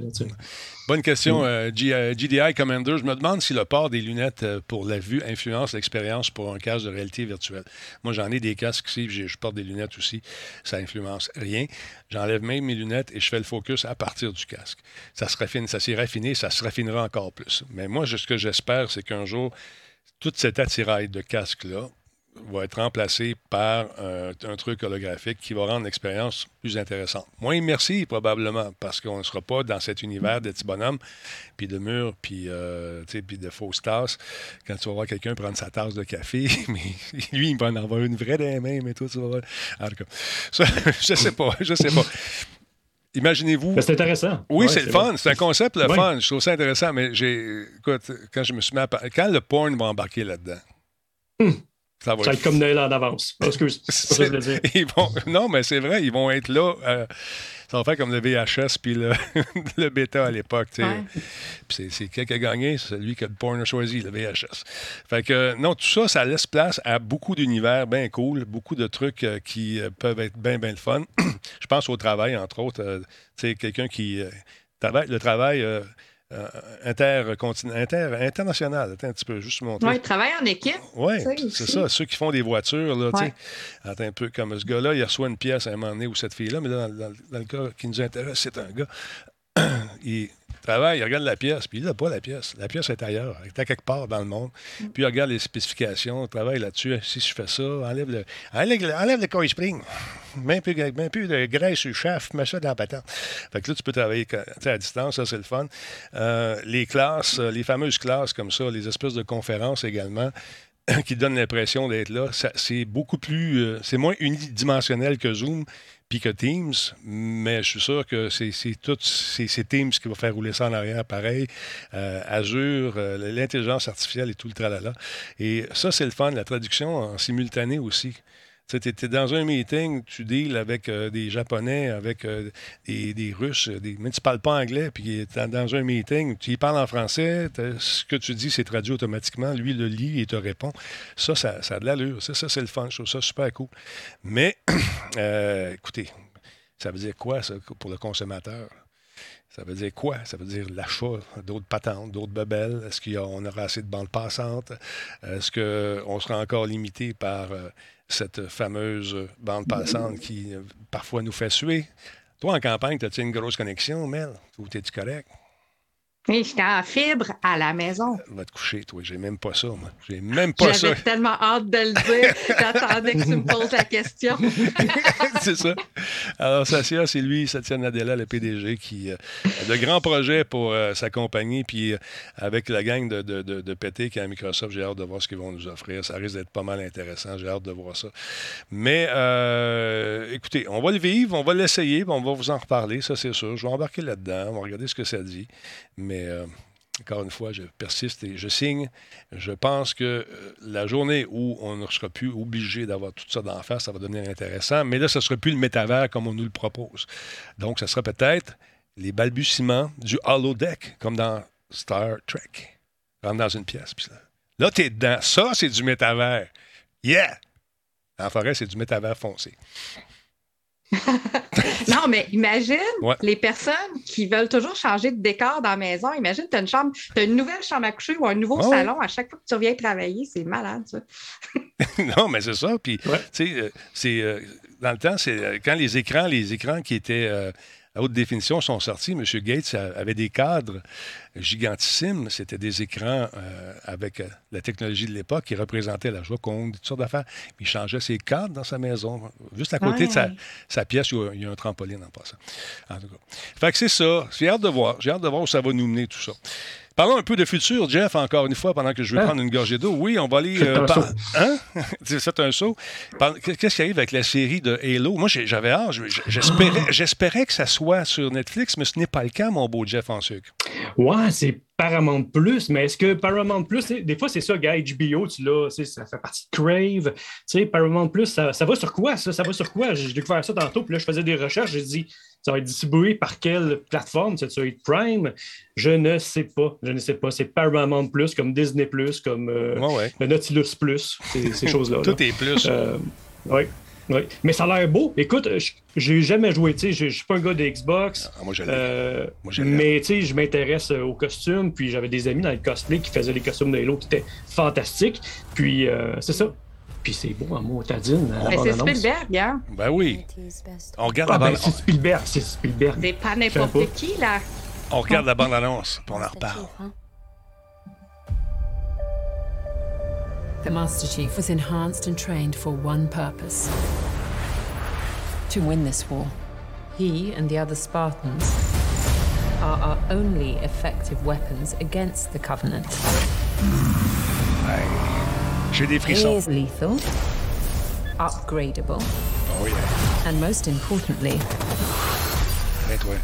Bonne question, euh, GDI euh, Commander. Je me demande si le port des lunettes euh, pour la vue influence l'expérience pour un casque de réalité virtuelle. Moi, j'en ai des casques ici, je porte des lunettes aussi. Ça influence rien. J'enlève même mes lunettes et je fais le focus à partir du casque. Ça se raffine, ça s'est raffiné, ça se raffinera encore plus. Mais moi, ce que j'espère, c'est qu'un jour, toute cette attirail de casque-là, va être remplacé par un, truc holographique qui va rendre l'expérience plus intéressante. Moins immersive, probablement, parce qu'on ne sera pas dans cet univers de petits bonhommes, puis de murs, puis, euh, puis de fausses tasses. Quand tu vas voir quelqu'un prendre sa tasse de café, mais lui, il va en avoir une vraie les mains, mais toi, tu vas voir. En tout cas, ça, je sais pas, je sais pas. Imaginez-vous. C'est intéressant. Oui, c'est le fun. C'est un concept le fun. Je trouve ça intéressant, mais j'ai. Écoute, quand je me suis mis à. Quand le porn va embarquer là-dedans. Ça va, être... comme Noël en avance. Excuse, c'est ça dire. Non, mais c'est vrai, ils vont être là. Euh, ça va faire comme le VHS puis le, le bêta à l'époque. Puis c'est qui qui a gagné? C'est celui que le porn a choisi, le VHS. Fait que, non, tout ça, ça laisse place à beaucoup d'univers bien cool, beaucoup de trucs euh, qui euh, peuvent être bien, bien le fun. Je pense au travail, entre autres. tu sais, quelqu'un qui. travaille, le travail euh, inter, inter, international. Attends un petit peu, juste montrer. Oui, il travaille en équipe. Oui, c'est ça. Ceux qui font des voitures, là, ouais. Attends un peu, comme ce gars-là, il reçoit une pièce à un moment donné, ou cette fille-là, mais là, dans, dans, le cas qui nous intéresse, c'est un gars. il, travaille, il regarde la pièce, puis il n'a pas la pièce. La pièce est ailleurs, elle est quelque part dans le monde. Mm. Puis il regarde les spécifications, il travaille là-dessus. Si je fais ça, enlève le, enlève, enlève le coil spring. Même plus, même plus de graisse sur shaft, mets ça dans la patente. Fait que là, tu peux travailler à distance, ça, c'est le fun. Euh, les classes, euh, les fameuses classes comme ça, les espèces de conférences également, qui donnent l'impression d'être là, c'est beaucoup plus. Euh, c'est moins unidimensionnel que Zoom que Teams, mais je suis sûr que c'est Teams qui va faire rouler ça en arrière, pareil. Euh, Azure, euh, l'intelligence artificielle et tout le tralala. Et ça, c'est le fun, la traduction en simultané aussi. Tu es, dans un meeting, tu deals avec euh, des Japonais, avec des, Russes, des, mais tu ne parles pas anglais, puis dans un meeting, tu parles en français, ce que tu dis, c'est traduit automatiquement, lui le lit et te répond. Ça, ça, a de l'allure. Ça, ça c'est le fun. Je trouve ça super cool. Mais, écoutez, ça veut dire quoi, ça, pour le consommateur? Ça veut dire quoi? Ça veut dire l'achat d'autres patentes, d'autres bebelles? Est-ce qu'on aura assez de bandes passantes? Est-ce qu'on sera encore limité par cette fameuse bande passante qui euh, parfois nous fait suer. Toi, en campagne, as-tu une grosse connexion, Mel? Ou es-tu correct? Oui, j'étais en fibre à la maison. Va te coucher, toi. J'ai même pas ça, moi. J'ai même pas ça. J'avais tellement hâte de le dire. J'attendais que tu me poses la question. c'est ça. Alors, Sasia, c'est lui, Satya Nadella, le PDG, qui a de grands projets pour euh, sa compagnie. Puis, euh, avec la gang de, de, de, PT qui est à Microsoft, j'ai hâte de voir ce qu'ils vont nous offrir. Ça risque d'être pas mal intéressant. J'ai hâte de voir ça. Mais, euh, écoutez, on va le vivre, on va l'essayer, on va vous en reparler, ça, c'est sûr. Je vais embarquer là-dedans. On va regarder ce que ça dit. Mais euh, encore une fois, je persiste et je signe. Je pense que euh, la journée où on ne sera plus obligé d'avoir tout ça d'en face, ça va devenir intéressant. Mais là, ce ne sera plus le métavers comme on nous le propose. Donc, ce sera peut-être les balbutiements du holodeck, comme dans Star Trek. Rentre dans une pièce. Là, là tu es dedans. Ça, c'est du métavers. Yeah! En forêt, c'est du métavers foncé. Non, mais imagine les personnes qui veulent toujours changer de décor dans la maison. Imagine, tu as une chambre, as une nouvelle chambre à coucher ou un nouveau salon à chaque fois que tu reviens travailler. C'est malade, ça. non, mais c'est ça. Puis, tu sais, euh, c'est euh, dans le temps, c'est euh, quand les écrans, les écrans qui étaient à haute définition sont sortis. M. Gates avait des cadres gigantissimes. C'était des écrans euh, avec euh, la technologie de l'époque qui représentaient la Joconde, toutes sortes d'affaires. Il changeait ses cadres dans sa maison. Juste à côté de sa, pièce, il y, a, un trampoline en passant. En tout cas. Fait que c'est ça. J'ai hâte de voir. J'ai hâte de voir où ça va nous mener tout ça. Parlons un peu de futur, Jeff, encore une fois, pendant que je vais hein? prendre une gorgée d'eau. Oui, on va aller. Euh, hein? C'est un saut? Qu'est-ce qui arrive avec la série de Halo? Moi, j'avais hâte. J'espérais que ça soit sur Netflix, mais ce n'est pas le cas, mon beau Jeff en sucre. Ouais, c'est Paramount Plus, mais est-ce que Paramount Plus, des fois, c'est ça, gars, HBO, tu l'as, ça fait partie de Crave. Tu sais, Paramount Plus, ça, va sur quoi, ça? Ça va sur quoi? J'ai découvert ça tantôt, puis là, je faisais des recherches, j'ai dit, ça va être distribué par quelle plateforme? Ça va être Prime? Je ne sais pas. Je ne sais pas. C'est Paramount Plus, comme Disney Plus, comme euh, Nautilus Plus, ces, choses-là. Tout est plus. Euh, oui. Oui, mais ça a l'air beau. Écoute, j'ai jamais joué, tu sais, je suis pas un gars de Xbox. Ah, moi, euh, mais tu sais, je m'intéresse aux costumes, puis j'avais des amis dans le cosplay qui faisaient les costumes de Halo qui étaient fantastiques. Puis euh, c'est ça. Puis c'est beau en motadine. Mais c'est Spielberg, hein? Ben oui. On regarde ah, la ben, C'est Spielberg, c'est Spielberg. C'est pas n'importe qui, là. On regarde la bande-annonce, puis on en reparle. The Master Chief was enhanced and trained for one purpose to win this war. He and the other Spartans are our only effective weapons against the Covenant. J'ai des frissons. Is lethal, upgradable, oh, yeah. and most importantly, toi.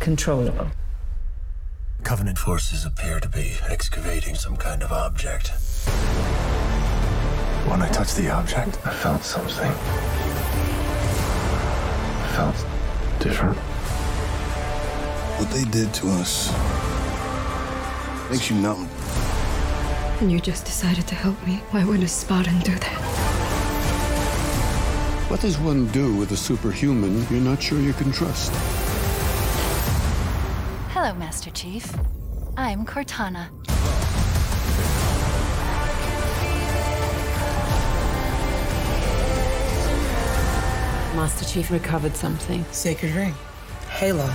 controllable. Covenant forces appear to be excavating some kind of object. When I touched the object, I felt something. I felt different. What they did to us makes you numb. And you just decided to help me. Why would a Spartan do that? What does one do with a superhuman you're not sure you can trust? Hello, Master Chief. I'm Cortana. Master Chief recovered something. Sacred ring. Halo.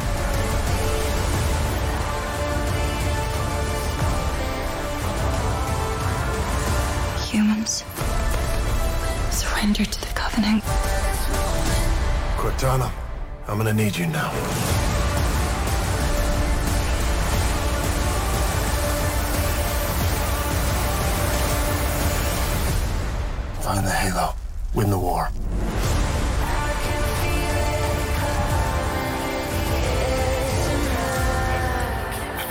Cortana, I'm gonna need you now. Find the Halo. Win the war.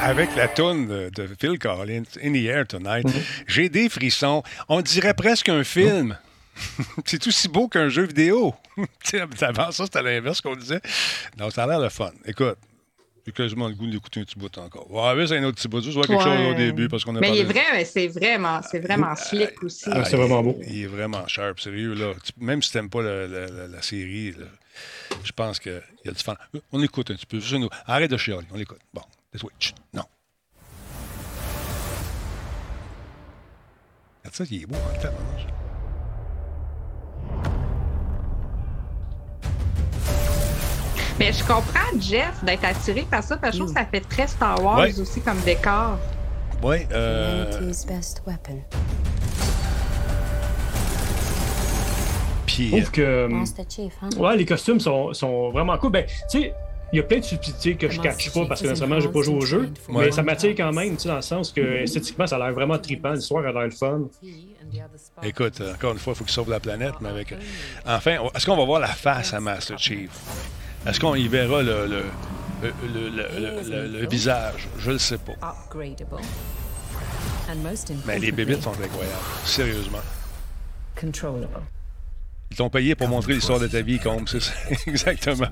avec la toune de, Phil Collins, In the Air Tonight, mhm. j'ai des frissons. On dirait presque un film. c'est aussi beau qu'un jeu vidéo. Avant ça, c'était l'inverse qu'on disait. Donc, ça a l'air le fun. Écoute, j'ai quasiment le goût d'écouter un petit bout encore. Ouais, c'est un autre petit bout. Je vois quelque chose au début parce qu'on a Mais il est vrai, c'est vraiment, c'est vraiment slick aussi. Ah, c'est vraiment beau. Il est vraiment sharp, sérieux. Là. Même si tu n'aimes pas la, la, série, je pense qu'il y a du fun. On écoute un petit peu. Arrête de chialer, on l'écoute. Bon. The Switch. Non. Regarde ça, il est beau en temps. Mais je comprends, Jeff, d'être attiré par ça, parce que je trouve que ça fait très Star Wars ouais. aussi comme décor. Oui. Euh... Puis, je trouve que. Hein? Ouais, les costumes sont, sont vraiment cool. Ben, tu sais, il y a plein de subtilités que je ne catch pas parce que nécessairement, j'ai pas joué au jeu. Mais ça m'attire quand même, dans le sens que esthétiquement, ça a l'air vraiment trippant. L'histoire a l'air le fun. Écoute, encore une fois, il faut qu'il sauve la planète, mais avec. Enfin, est-ce qu'on va voir la face à Master Chief? Est-ce qu'on y verra le, le, le, le, visage? Je ne le sais pas. Mais les bébites sont incroyables. Sérieusement. Ils t'ont payé pour montrer l'histoire de ta vie, comme c'est ça. Exactement.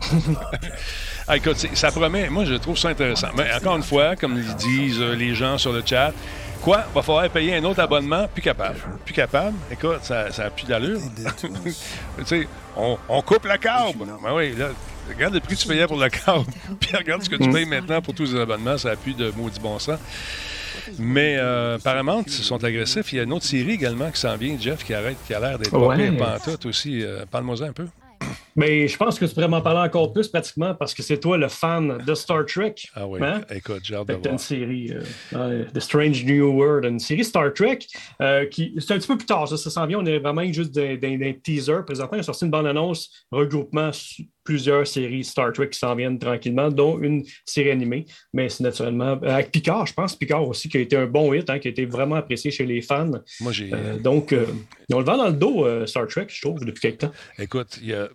ah, écoute, ça promet. Moi, je trouve ça intéressant. Mais encore une fois, comme ils disent euh, les gens sur le chat, quoi? Va falloir payer un autre abonnement? Plus capable. Plus capable? Écoute, ça n'a plus d'allure. tu sais, on, on, coupe la câble. Ben oui, là, regarde le prix que tu payais pour la câble. Puis regarde ce que tu payes maintenant pour tous les abonnements. Ça n'a plus de maudit bon sens. Mais euh, apparemment, ils sont agressifs. Il y a une autre série également qui s'en vient, Jeff, qui, arrête, qui a l'air d'être ouais. pas pantoute aussi. Euh, parle-moi un peu. Mais je pense que tu pourrais m'en parler encore plus pratiquement parce que c'est toi le fan de Star Trek. Ah oui, hein? écoute, j'ai hâte de voir. une série, euh, The Strange New World, une série Star Trek euh, qui, c'est un petit peu plus tard, ça, ça s'en vient, on est vraiment juste d'un teaser. Présentement, il a sorti une bande-annonce, regroupement plusieurs séries Star Trek qui s'en viennent tranquillement, dont une série animée. Mais c'est naturellement euh, avec Picard, je pense, Picard aussi, qui a été un bon hit, hein, qui a été vraiment apprécié chez les fans. Moi, j'ai. donc, ils ont le vent dans le dos, Star Trek, je trouve, depuis quelque temps. Écoute, il y a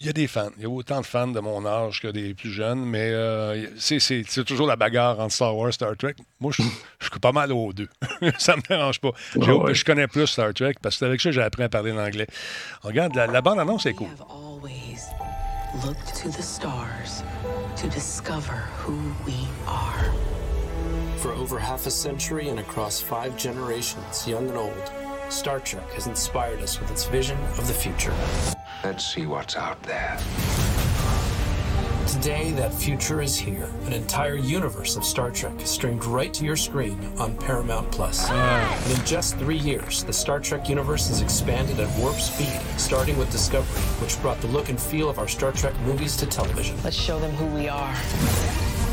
il y a des fans. Il y a autant de fans de mon âge que des plus jeunes, mais euh, c'est toujours la bagarre entre Star Wars et Star Trek. Moi, je, suis pas mal aux deux. ça me dérange pas. Je connais plus Star Trek parce que c'est avec ça que j'ai appris à parler l'anglais. Regarde, la, la bande-annonce est cool. Look to the stars to discover who we are. For over half a century and across five generations, young and old, Star Trek has inspired us with its vision of the future. Let's see what's out there. Today, that future is here. An entire universe of Star Trek is streamed right to your screen on Paramount Plus. And in just three years, the Star Trek universe has expanded at warp speed, starting with Discovery, which brought the look and feel of our Star Trek movies to television. Let's show them who we are.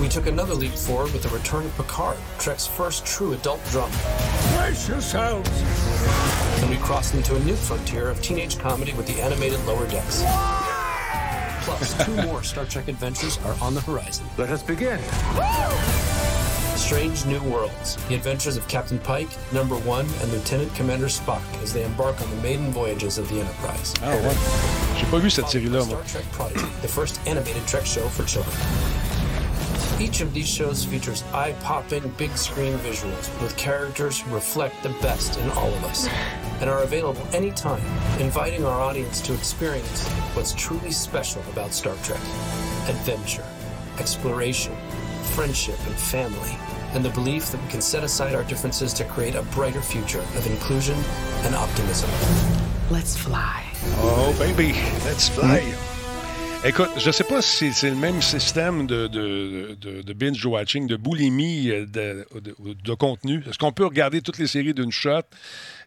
We took another leap forward with the return of Picard, Trek's first true adult drama. Brace yourselves! And we crossed into a new frontier of teenage comedy with the animated Lower Decks. Plus, two more Star Trek adventures are on the horizon. Let us begin. Strange New Worlds, the adventures of Captain Pike, Number One, and Lieutenant Commander Spock as they embark on the maiden voyages of the Enterprise. Ah ouais. J'ai pas vu cette série-là, moi. Star Trek Prodigy, the first animated Trek show for children. Each of these shows features eye popping big screen visuals with characters who reflect the best in all of us and are available anytime, inviting our audience to experience what's truly special about Star Trek adventure, exploration, friendship, and family, and the belief that we can set aside our differences to create a brighter future of inclusion and optimism. Let's fly. Oh, baby, let's fly. Écoute, je ne sais pas si c'est le même système de, de, de, binge-watching, de boulimie euh, de, contenu. Est-ce qu'on peut regarder toutes les séries d'une shot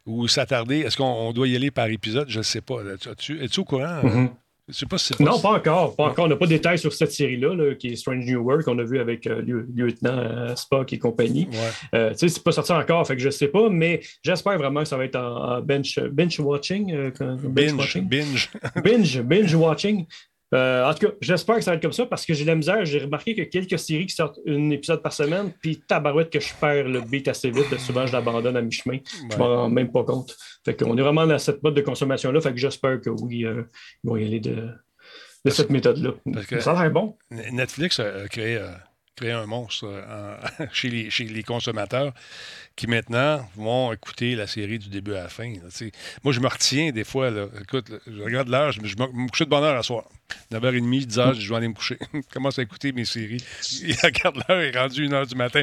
ou s'attarder? Est-ce qu'on doit y aller par épisode? Je ne sais pas. Es-tu au courant? Mm-hmm. pas si non, pas encore. Pas encore. On n'a pas de détails sur cette série-là, qui est Strange New World, qu'on a vu avec euh, Lieutenant euh, Spock et compagnie. Ouais. sais, c'est pas sorti encore, fait que je sais pas, mais j'espère vraiment que ça va être en, bench, bench watching. binge, watching? binge. binge, binge watching. Euh, en tout cas, j'espère que ça va être comme ça parce que j'ai la misère. J'ai remarqué que quelques séries qui sortent un épisode par semaine, puis tabarouette que je perds le beat assez vite. Souvent, je l'abandonne à mi-chemin. Je m'en rends même pas compte. Fait qu'on est vraiment dans cette mode de consommation-là. Fait que j'espère que oui, euh, ils vont y aller de, cette méthode-là. Ça a l'air bon. Netflix a créé, euh, créé un monstre chez, les, chez les consommateurs qui maintenant vont écouter la série du début à la fin. moi, je me retiens des fois. Là. Écoute, je regarde l'heure, je, me, couche de bonne heure à soir. 9h30, 10h, je vais aller me coucher. je commence à écouter mes séries. Il regarde l'heure, il est rendu 1h du matin.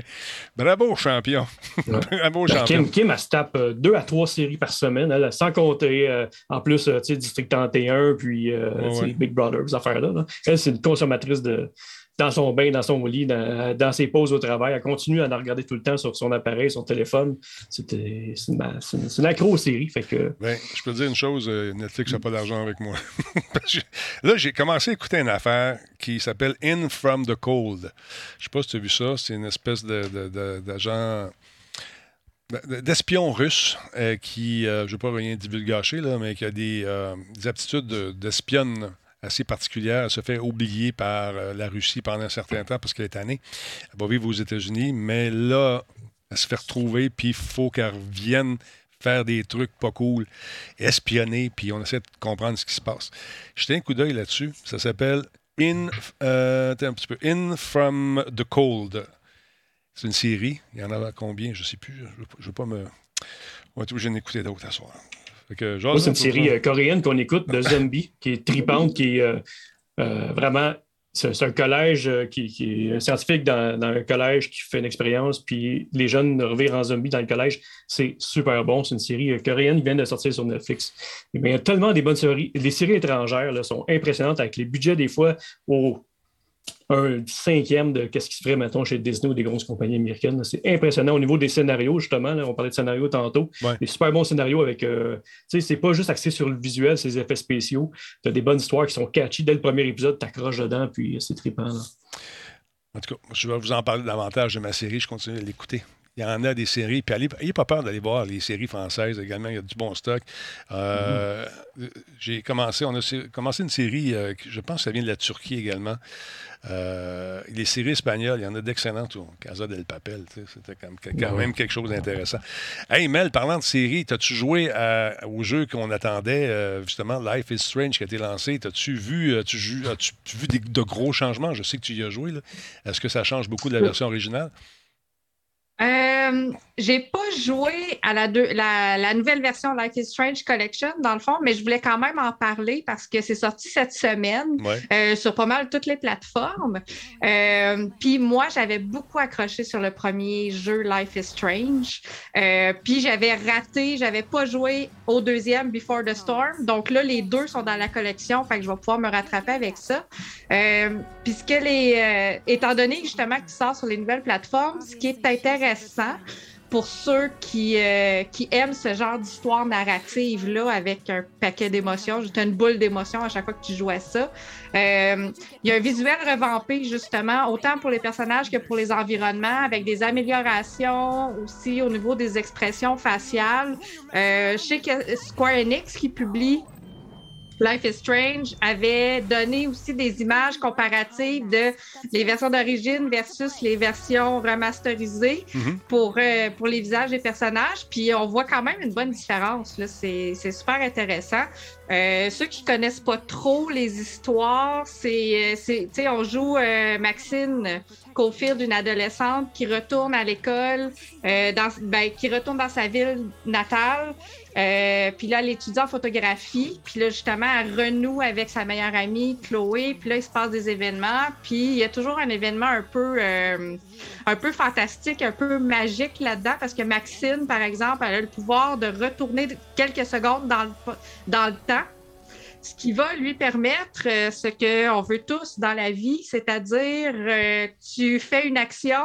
Bravo, champion. Bravo, ben, champion. Kim, Kim, elle se tape euh, deux à trois séries par semaine, elle, sans compter, euh, en plus, euh, tu sais, District 31, puis Big Brother, ces affaires-là. Là. Elle, c'est une consommatrice de dans son bain, dans son lit, dans, ses pauses au travail. Elle continue à en regarder tout le temps sur son appareil, son téléphone. C'est une, accro-série. Fait que... Ben, je peux te dire une chose, euh, Netflix n'a pas d'argent avec moi. Là, j'ai commencé à écouter une affaire qui s'appelle In From the Cold. Je ne sais pas si tu as vu ça. C'est une espèce d'agent d'espion russe euh, qui, euh, je ne vais pas rien divulgacher, là, mais qui a des aptitudes d'espionne assez particulière. Elle se fait oublier par euh, la Russie pendant un certain temps parce qu'elle est tannée. Elle va vivre aux États-Unis, mais là, elle se fait retrouver, puis il faut qu'elle revienne faire des trucs pas cool, espionner, puis on essaie de comprendre ce qui se passe. Jetez un coup d'œil là-dessus. Ça s'appelle In, euh, In from the Cold. C'est une série. Il y en a combien? Je ne sais plus. Je ne veux pas me. On va être obligé d'en écouter d'autres à soir c'est une série euh, coréenne qu'on écoute de zombies, qui est tripante, qui est euh, euh, vraiment. C'est un collège qui, est un scientifique dans, un collège qui fait une expérience, puis les jeunes revirent en zombies dans le collège. C'est super bon. C'est une série coréenne qui vient de sortir sur Netflix. Mais il y a tellement des bonnes séries. Les séries étrangères là, sont impressionnantes avec les budgets des fois au un cinquième de ce qui se ferait, maintenant chez Disney ou des grosses compagnies américaines. C'est impressionnant au niveau des scénarios, justement. on parlait de scénarios tantôt. Des super bons scénarios avec. Euh, tu sais, c'est pas juste axé sur le visuel, ces effets spéciaux. Tu as des bonnes histoires qui sont catchy. Dès le premier épisode, tu accroches dedans, puis c'est trippant. En tout cas, je vais vous en parler davantage de ma série. Je continue à l'écouter. Il y en a des séries. Puis n'ayez pas peur d'aller voir les séries françaises également. Il y a du bon stock. Euh, j'ai commencé, on a commencé une série, euh, je pense que ça vient de la Turquie également. Euh, les séries espagnoles, il y en a d'excellentes. Casa del Papel, c'était quand, même quelque chose d'intéressant. Hey Mel, parlant de séries, as-tu joué au jeu qu'on attendait, justement, Life is Strange, qui a été lancé? As-tu vu, as -tu, vu de gros changements? Je sais que tu y as joué. Est-ce que ça change beaucoup de la version originale? Euh, j'ai pas joué à la, la, nouvelle version Life is Strange Collection, dans le fond, mais je voulais quand même en parler parce que c'est sorti cette semaine euh, sur pas mal toutes les plateformes. Euh, puis moi, j'avais beaucoup accroché sur le premier jeu Life is Strange. puis j'avais raté, j'avais pas joué au deuxième Before the Storm. Donc là, les deux sont dans la collection, fait que je vais pouvoir me rattraper avec ça. puisque les, étant donné justement qu'il sort sur les nouvelles plateformes, ce qui est intéressant, pour ceux qui, euh, qui aiment ce genre d'histoire narrative-là avec un paquet d'émotions. J'ai une boule d'émotions à chaque fois que tu joues à ça. Euh, il y a un visuel revampé, justement, autant pour les personnages que pour les environnements, avec des améliorations aussi au niveau des expressions faciales. Euh, je sais que Square Enix qui publie Life is Strange avait donné aussi des images comparatives de les versions d'origine versus les versions remasterisées mhm. pour, euh, pour les visages des personnages. Puis on voit quand même une bonne différence. C'est super intéressant. Euh, ceux qui connaissent pas trop les histoires, c'est, euh, on joue Maxine Caulfield, une adolescente qui retourne à l'école, dans, ben, qui retourne dans sa ville natale. Euh, puis là, elle étudie en photographie. Puis là, justement, elle renoue avec sa meilleure amie, Chloé. Puis là, il se passe des événements. Puis il y a toujours un événement un peu, euh, un peu fantastique, un peu magique là-dedans. Parce que Maxine, par exemple, elle a le pouvoir de retourner quelques secondes dans le, temps. Ce qui va lui permettre euh, ce qu'on veut tous dans la vie, c'est-à-dire tu fais une action,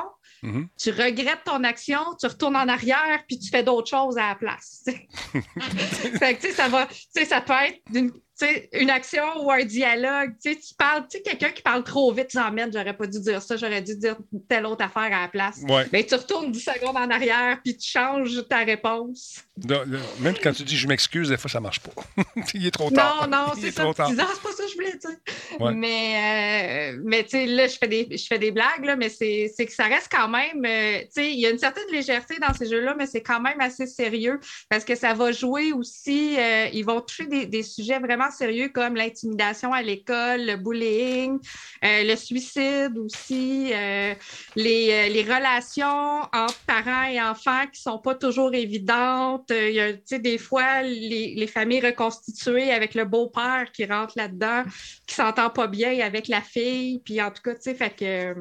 Mm-hmm. Tu regrettes ton action, tu retournes en arrière, puis tu fais d'autres choses à la place. fait que, ça va, ça peut être d'une une action ou un dialogue. Tu parles, tu sais, quelqu'un qui parle trop vite, tu emmènes, j'aurais pas dû dire ça, j'aurais dû dire telle autre affaire à la place. Mais tu retournes 10 secondes en arrière, puis tu changes ta réponse. même quand tu dis je m'excuse, des fois ça marche pas. Il est trop tard. Non, non, c'est ça. Ah, c'est pas ça que je voulais dire. Mais, euh, mais tu sais, là, je fais des, je fais des blagues, là, mais c'est que ça reste quand même, euh, tu sais, il y a une certaine légèreté dans ces jeux-là, mais c'est quand même assez sérieux parce que ça va jouer aussi, euh, ils vont toucher des, des sujets vraiment sérieux comme l'intimidation à l'école, le bullying, euh, le suicide aussi, euh, les, euh, les, relations entre parents et enfants qui sont pas toujours évidentes. Il y a, des fois, les, les, familles reconstituées avec le beau-père qui rentre là-dedans, qui s'entend pas bien avec la fille. Puis en tout cas, tu sais, fait que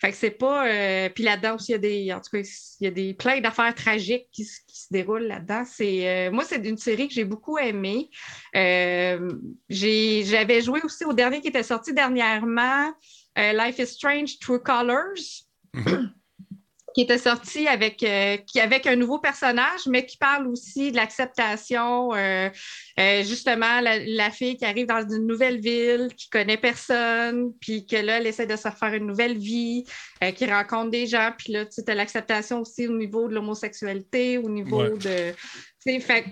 fait que c'est pas. Euh, puis là-dedans aussi, il y a des. En tout cas, il y a des plein d'affaires tragiques qui, se déroulent là-dedans. C'est, euh, moi, c'est une série que j'ai beaucoup aimée. Euh, j'avais joué aussi au dernier qui était sorti dernièrement, Life is Strange True Colors. Qui était sorti avec, euh, qui, avec un nouveau personnage, mais qui parle aussi de l'acceptation. Euh, euh, justement, la, fille qui arrive dans une nouvelle ville, qui connaît personne, puis que là, elle essaie de se faire une nouvelle vie, qui rencontre des gens, puis là, tu as l'acceptation aussi au niveau de l'homosexualité, au niveau de. Fait,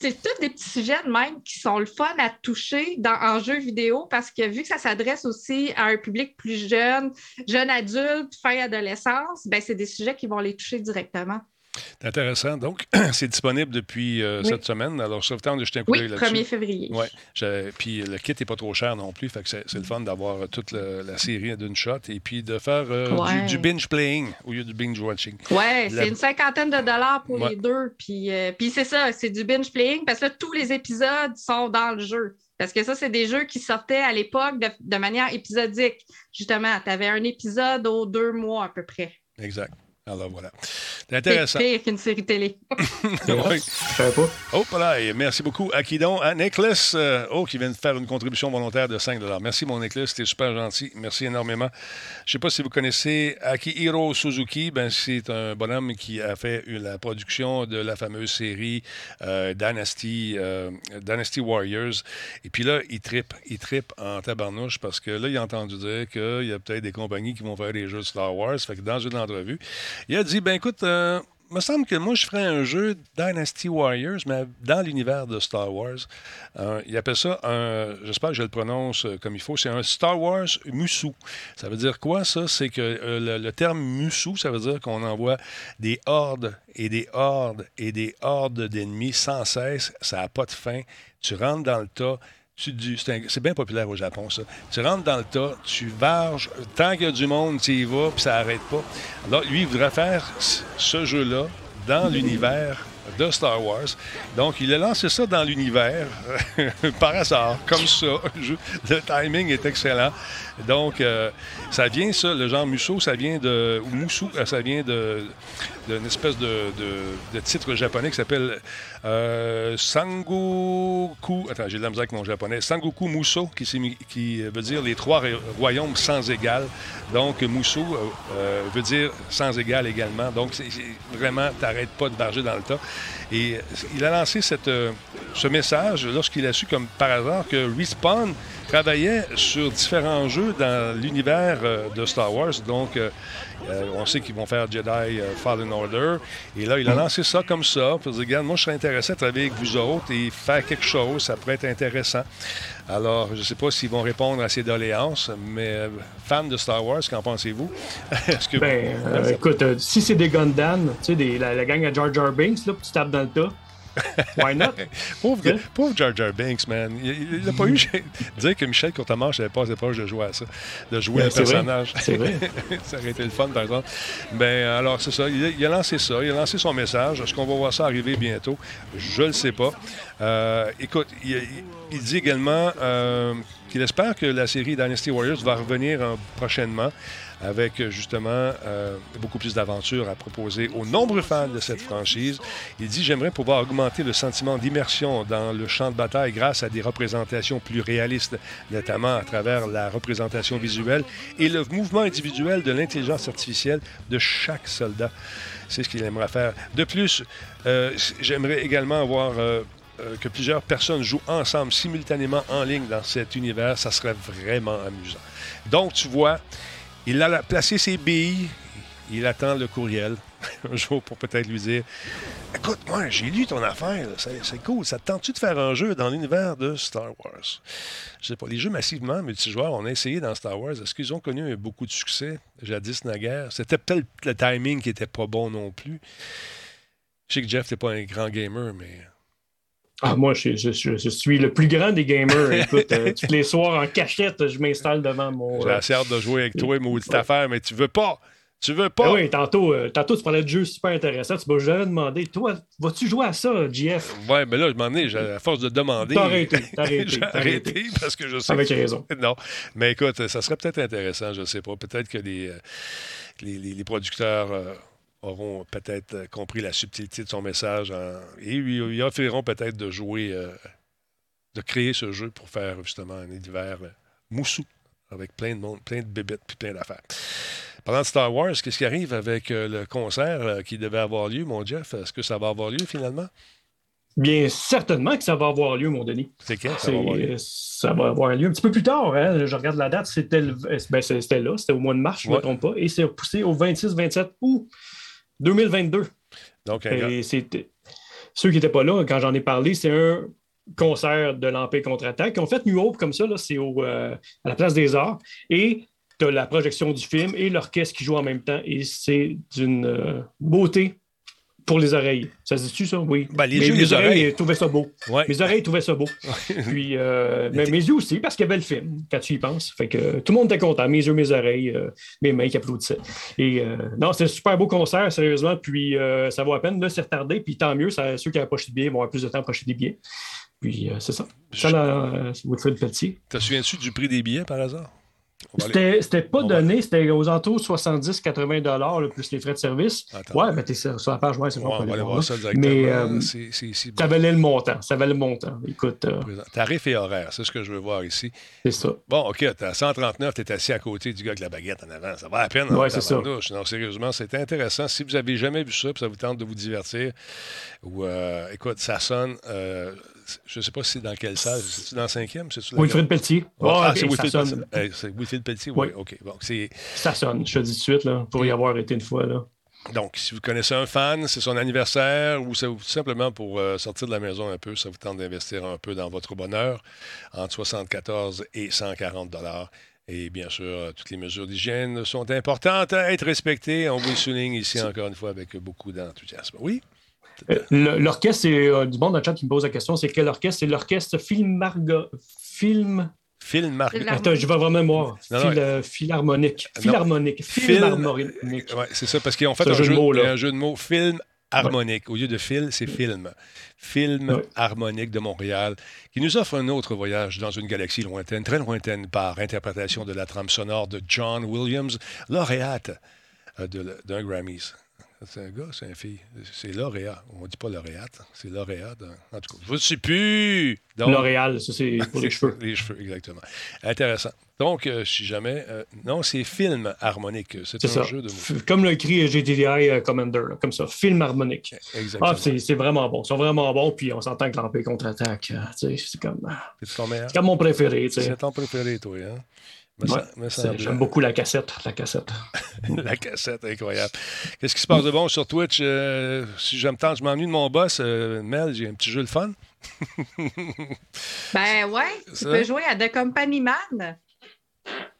c'est tous des petits sujets de même qui sont le fun à toucher dans, en jeu vidéo parce que vu que ça s'adresse aussi à un public plus jeune, jeune adulte, fin adolescence, ben, c'est des sujets qui vont les toucher directement. C'est intéressant. Donc, c'est disponible depuis euh, cette semaine. Alors, ça temps de jeter un coup d'œil là-dessus. 1er février. Oui. Puis le kit n'est pas trop cher non plus. Fait que c'est le fun d'avoir euh, toute la série d'une shot et puis de faire euh, du, binge playing au lieu du binge watching. Oui, c'est une cinquantaine de dollars pour les deux. Puis, puis c'est ça, c'est du binge playing parce que tous les épisodes sont dans le jeu. Parce que ça, c'est des jeux qui sortaient à l'époque de, de manière épisodique. Justement, tu avais un épisode aux deux mois à peu près. Exact. Alors voilà. C'est intéressant. C'est pire qu'une série télé. oui. Je pas. Oh, voilà. Et merci beaucoup à À Nicholas, euh, oh, qui vient de faire une contribution volontaire de 5 Merci, mon Nicholas. C'était super gentil. Merci énormément. Je ne sais pas si vous connaissez Akihiro Suzuki. Ben, c'est un bonhomme qui a fait la production de la fameuse série euh, Dynasty, euh, Dynasty Warriors. Et puis là, il tripe. Il tripe en tabarnouche parce que là, il a entendu dire qu'il y a peut-être des compagnies qui vont faire des jeux Star Wars. Fait que dans une entrevue, Il a dit, ben écoute, euh, me semble que moi, je ferais un jeu Dynasty Warriors, mais dans l'univers de Star Wars. Euh, il appelle ça un, j'espère que je le prononce euh, comme il faut, c'est un Star Wars Musu. Ça veut dire quoi, ça? C'est que euh, le, terme Musu, ça veut dire qu'on envoie des hordes et des hordes et des hordes d'ennemis sans cesse. Ça n'a pas de fin. Tu rentres dans le tas, c'est bien populaire au Japon, ça. Tu rentres dans le tas, tu varges, tant qu'il y a du monde, tu y vas, puis ça n'arrête pas. Alors, lui, il voudrait faire ce jeu-là dans l'univers de Star Wars. Donc, il a lancé ça dans l'univers par hasard, comme ça. Le timing est excellent. Donc, euh, ça vient, ça, le genre Musso, ça vient de. Ou Moussou, euh, ça vient d'une espèce de, titre japonais qui s'appelle euh, Sangoku. Attends, j'ai de la avec mon japonais. Sangoku Muso, qui, qui veut dire les trois royaumes sans égal. Donc, Muso veut dire sans égal également. Donc, vraiment, t'arrêtes pas de barger dans le tas. Et il a lancé cette, ce message lorsqu'il a su, comme par hasard, que Respawn travaillait sur différents jeux dans l'univers euh, de Star Wars. Donc, euh, euh, on sait qu'ils vont faire Jedi Fallen Order. Et là, il a lancé ça comme ça. Pour dire, regarde, moi, je serais intéressé à travailler avec vous autres et faire quelque chose. Ça pourrait être intéressant. Alors, je ne sais pas s'ils vont répondre à ces doléances, mais fans de Star Wars, qu'en pensez-vous? Que... Ben, écoute, si c'est des Gundam, tu sais, la, gang à Jar Jar Binks, là, tu tapes dans le tas. Why not? pauvre, pauvre, Jar Jar Binks, man. Il n'a pas eu. dire que Michel Courtemanche n'avait pas assez proche de jouer à ça, de jouer un personnage. C'est vrai. ça aurait été le fun, par exemple. Ben, alors, c'est ça. Il a, lancé ça. Il a lancé son message. Est-ce qu'on va voir ça arriver bientôt? Je ne le sais pas. Euh, écoute, il, dit également euh, qu'il espère que la série Dynasty Warriors va revenir prochainement avec justement euh, beaucoup plus d'aventures à proposer aux nombreux fans de cette franchise. Il dit J'aimerais pouvoir augmenter le sentiment d'immersion dans le champ de bataille grâce à des représentations plus réalistes, notamment à travers la représentation visuelle et le mouvement individuel de l'intelligence artificielle de chaque soldat. C'est ce qu'il aimerait faire. De plus, euh, j'aimerais également avoir euh, que plusieurs personnes jouent ensemble simultanément en ligne dans cet univers. Ça serait vraiment amusant. Donc, tu vois, il a placé ses billes. Il attend le courriel un jour pour peut-être lui dire Écoute, moi, j'ai lu ton affaire. C'est cool. Ça te tente-tu de faire un jeu dans l'univers de Star Wars? Je sais pas. Les jeux massivement multijoueurs, on a essayé dans Star Wars. Est-ce qu'ils ont connu beaucoup de succès? Jadis naguère C'était peut-être le timing qui était pas bon non plus. Je sais que Jeff n'est pas un grand gamer, mais ah, moi, je, suis le plus grand des gamers. Écoute, euh, tous les soirs en cachette, je m'installe devant mon. J'ai assez hâte de jouer avec toi, maudite affaire, mais tu veux pas. Tu veux pas. Ben oui, tantôt, euh, tantôt, tu parlais de jeux super intéressants. Tu m'as jamais demandé, toi, vas-tu jouer à ça, JF? Ouais, mais là, je m'en ai, à force de demander. T'as arrêté, t'as arrêté, arrêté. parce que je sais. Avec raison. Non. Mais écoute, ça serait peut-être intéressant, je sais pas. Peut-être que les, euh, les, producteurs auront peut-être euh, compris la subtilité de son message et lui, offriront peut-être de jouer, euh, de créer ce jeu pour faire justement un univers euh, moussou avec plein de monde, plein de bébêtes puis plein d'affaires. Parlant de Star Wars, qu'est-ce qui arrive avec le concert qui devait avoir lieu, mon Jeff? Est-ce que ça va avoir lieu finalement? Bien, certainement que ça va avoir lieu, mon Denis. C'est quand ça va avoir lieu? Ça va avoir lieu un petit peu plus tard. Hein? Je regarde la date, c'était ben, là, c'était au mois de mars, je ne me trompe pas, et c'est repoussé au 26-27 août. 2022. Donc, ceux qui n'étaient pas là quand j'en ai parlé, c'est un concert de l'Empire contre-attaque. Ont fait New Hope comme ça, c'est euh, à la place des arts. Et tu as la projection du film et l'orchestre qui joue en même temps. Et c'est d'une euh, beauté pour les oreilles. Ça se dit-tu, ça? Oui. Ben, les, mes, oreilles, trouvaient ça beau. Mes oreilles trouvaient ça beau. Puis, euh, mais mes yeux aussi, parce qu'il y avait le film, quand tu y penses. Fait que tout le monde était content. Mes yeux, mes oreilles, euh, mes mains qui applaudissaient. Et euh, non, c'était un super beau concert, sérieusement. Puis, ça vaut à peine. Là, c'est retardé. Puis, tant mieux. Ça, ceux qui n'avaient pas acheté de billets vont avoir plus de temps pour acheter des billets. Puis, c'est ça. Ça, Woodford Pelletier. Te souviens-tu du prix des billets, par hasard? C'était pas donné, c'était aux alentours 70-80 plus les frais de service. Ouais, mais t'es sur, la page, ouais, c'est bon. on va aller voir ça directement. Mais euh, ça valait le montant. Ça valait le montant. Écoute. Euh, Tarif et horaire, c'est ce que je veux voir ici. C'est ça. Bon, OK, t'es à 139, t'es assis à côté du gars avec la baguette en avant. Ça va à peine. Ouais, c'est ça. Non, sérieusement, c'est intéressant. Si vous avez jamais vu ça, puis ça vous tente de vous divertir, ou euh, écoute, ça sonne je ne sais pas si c'est dans quelle salle. C'est dans la cinquième? Wilfrid Pelletier. ah, c'est Wilfrid Pelletier. C'est Wilfrid Pelletier, oui. OK. ça sonne, je te dis tout de suite, là, pour y avoir été une fois. Là. Donc, si vous connaissez un fan, c'est son anniversaire ou c'est simplement pour euh, sortir de la maison un peu, ça vous tente d'investir un peu dans votre bonheur, entre 74 et 140 dollars. Et bien sûr, euh, toutes les mesures d'hygiène sont importantes à être respectées. On vous le souligne ici encore une fois avec beaucoup d'enthousiasme. Oui? Euh, l'orchestre, c'est du monde dans le chat qui me pose la question, c'est quel orchestre? C'est l'orchestre Film Margo... Film Film Attends, je vais avoir mémoire. Philharmonique. Philharmonique. Philharmonique. Oui, c'est ça, parce qu'ils ont fait un, jeu, de mots, un jeu de mots film harmonique. Au lieu de fil, c'est film. Film harmonique de Montréal, qui nous offre un autre voyage dans une galaxie lointaine, très lointaine, par interprétation de la trame sonore de John Williams, lauréate euh, d'un Grammys. C'est un gars, c'est une fille. C'est lauréat. On ne dit pas lauréate, c'est lauréat. En tout cas, je ne sais plus. L'Oréal, ça c'est pour les cheveux. Les cheveux, exactement. Intéressant. Donc, euh, si jamais. Euh, non, c'est film harmonique. C'est un jeu de mots. Comme le cri GTDI euh, Commander, comme ça. Film harmonique. Exactement. Ah, c'est vraiment bon. Ils sont vraiment bons, puis on s'entend que l'Empire contre-attaque. c'est comme. C'est comme mon préféré. C'est ton préféré, toi. Hein? J'aime beaucoup la cassette. La cassette. la cassette, incroyable. Qu'est-ce qui se passe de bon sur Twitch? Euh, si je me tente, je m'ennuie de mon boss. Euh, Mel, j'ai un petit jeu de fun. ben ouais, tu peux jouer à The Company Man.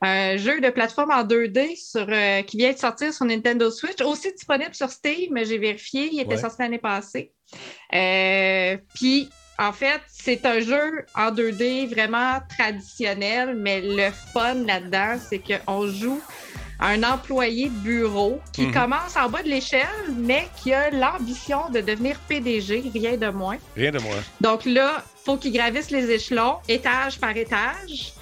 Un jeu de plateforme en 2D sur, euh, qui vient de sortir sur Nintendo Switch, aussi disponible sur Steam, mais j'ai vérifié, il était sorti l'année passée. Puis en fait, c'est un jeu en 2D vraiment traditionnel, mais le fun là-dedans, c'est qu'on joue un employé de bureau qui mhm. commence en bas de l'échelle, mais qui a l'ambition de devenir PDG, rien de moins. Rien de moins. Donc là, faut qu'il gravisse les échelons, étage par étage.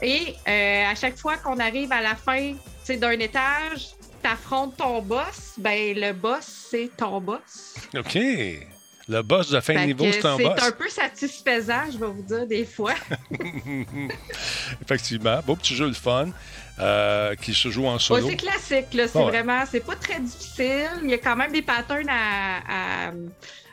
Et euh, à chaque fois qu'on arrive à la fin d'un étage, tu affrontes ton boss, ben le boss, c'est ton boss. OK. Le boss de fin de niveau, c'est un boss. C'est un peu satisfaisant, je vais vous dire, des fois. Effectivement. Beau petit jeu, le fun. Euh, qui se joue en solo. c'est classique, là. C'est vraiment, c'est pas très difficile. Il y a quand même des patterns à,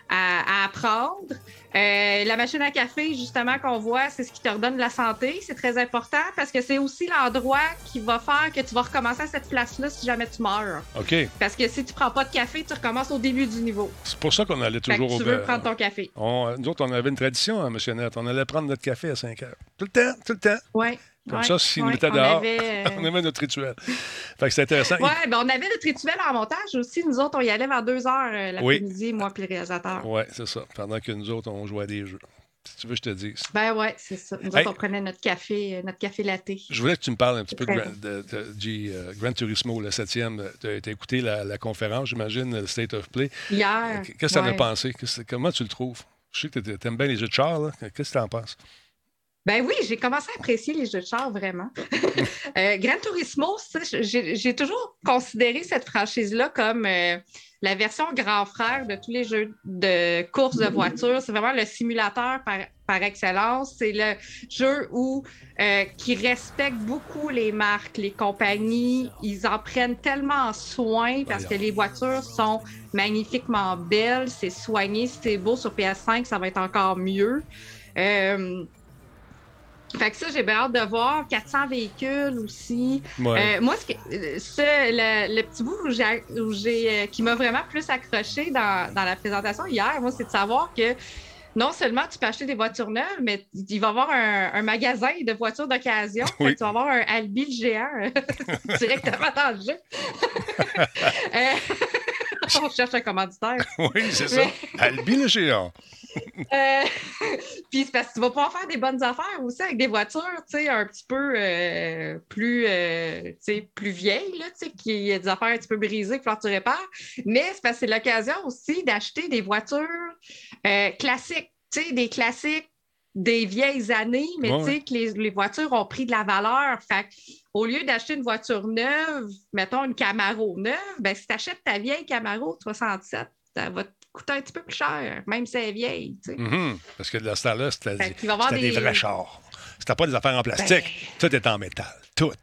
à, apprendre. Euh, la machine à café, justement, qu'on voit, c'est ce qui te redonne la santé. C'est très important parce que c'est aussi l'endroit qui va faire que tu vas recommencer à cette place-là si jamais tu meurs. OK. Parce que si tu prends pas de café, tu recommences au début du niveau. C'est pour ça qu'on allait toujours au Tu veux prendre ton café. nous autres, on avait une tradition, hein, M. Net. On allait prendre notre café à 5 heures. Tout le temps, tout le temps. Oui. Comme ça, s'il nous mettait dehors, euh, on avait notre rituel. Fait que c'est intéressant. Oui, ben on avait notre rituel en montage aussi. Nous autres, on y allait vers deux heures euh, l'après-midi, moi puis le réalisateur. Oui, c'est ça. Pendant que nous autres, on jouait à des jeux. Si tu veux, je te dise. Ben ouais, c'est ça. Nous autres, on prenait notre café, euh, notre café latte. Je voulais que tu me parles un petit peu de, G, Grand Turismo, le septième. Tu as, écouté la, conférence, j'imagine, le State of Play. Hier. Qu'est-ce que tu en as pensé? Comment tu le trouves? Je sais que tu aimes bien les jeux de char. Qu'est-ce que tu en penses? Ben oui, j'ai commencé à apprécier les jeux de char vraiment. euh, Gran Turismo, j'ai toujours considéré cette franchise-là comme euh, la version grand frère de tous les jeux de course de voiture. C'est vraiment le simulateur par, excellence. C'est le jeu où euh, qui respecte beaucoup les marques, les compagnies. Ils en prennent tellement soin parce que les voitures sont magnifiquement belles. C'est soigné, c'est beau sur PS5, ça va être encore mieux. Euh, fait que ça, j'ai bien hâte de voir. 400 véhicules aussi. Euh, moi, ce, le, petit bout où j'ai, euh, qui m'a vraiment plus accroché dans, la présentation hier, moi, c'est de savoir que non seulement tu peux acheter des voitures neuves, mais il va y avoir un, magasin de voitures d'occasion. Tu vas avoir un Albi géant directement dans le jeu. Euh, on cherche un commanditaire. Oui, c'est ça. Albi le géant. Euh, puis c'est parce que tu vas pouvoir faire des bonnes affaires aussi avec des voitures, tu sais, un petit peu euh, plus, euh, plus vieilles, là, tu sais, qui a des affaires un petit peu brisées que tu répares. Mais c'est parce que c'est l'occasion aussi d'acheter des voitures classiques, tu sais, des classiques des vieilles années, mais tu sais que les, voitures ont pris de la valeur. Fait au lieu d'acheter une voiture neuve, mettons une Camaro neuve, ben, si tu achètes ta vieille Camaro 67, ça va coûter un petit peu plus cher, même si elle est vieille. Mm-hmm. Parce que de ce temps-là, c'était des... vrais chars. C'était pas des affaires en plastique. Ben. Tout est en métal. Tout.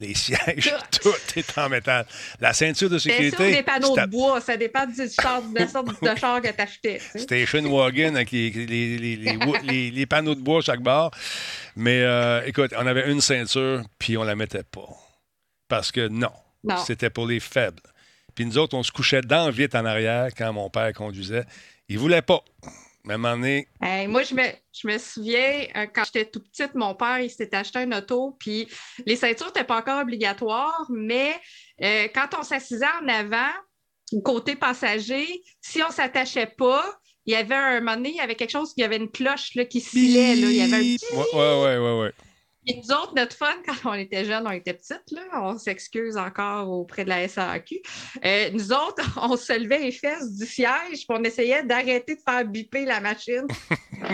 Les sièges, tout. est en métal. La ceinture de sécurité. C'est des panneaux de bois. Ça dépend du char, de la sorte de char que tu achetais. Station Wagon avec les, les, les, panneaux de bois chaque barre. Mais euh, écoute, on avait une ceinture, puis on la mettait pas. Parce que non. non. C'était pour les faibles. Puis nous autres, on se couchait dans vite en arrière quand mon père conduisait. Il voulait pas. Donné, Hey, moi, je me, je me souviens, euh, quand j'étais tout petite, mon père, il s'était acheté un auto, puis les ceintures n'étaient pas encore obligatoires, mais euh, quand on s'assisait en avant, côté passager, si on ne s'attachait pas, il y avait un moment donné, il y avait quelque chose, il y avait une cloche là, qui scillait, là. il y avait un petit... ouais, ouais, ouais, ouais. Et nous autres, notre fun, quand on était jeunes, on était petites, là, on s'excuse encore auprès de la SAQ. Euh, nous autres, on se levait les fesses du siège, puis on essayait d'arrêter de faire biper la machine.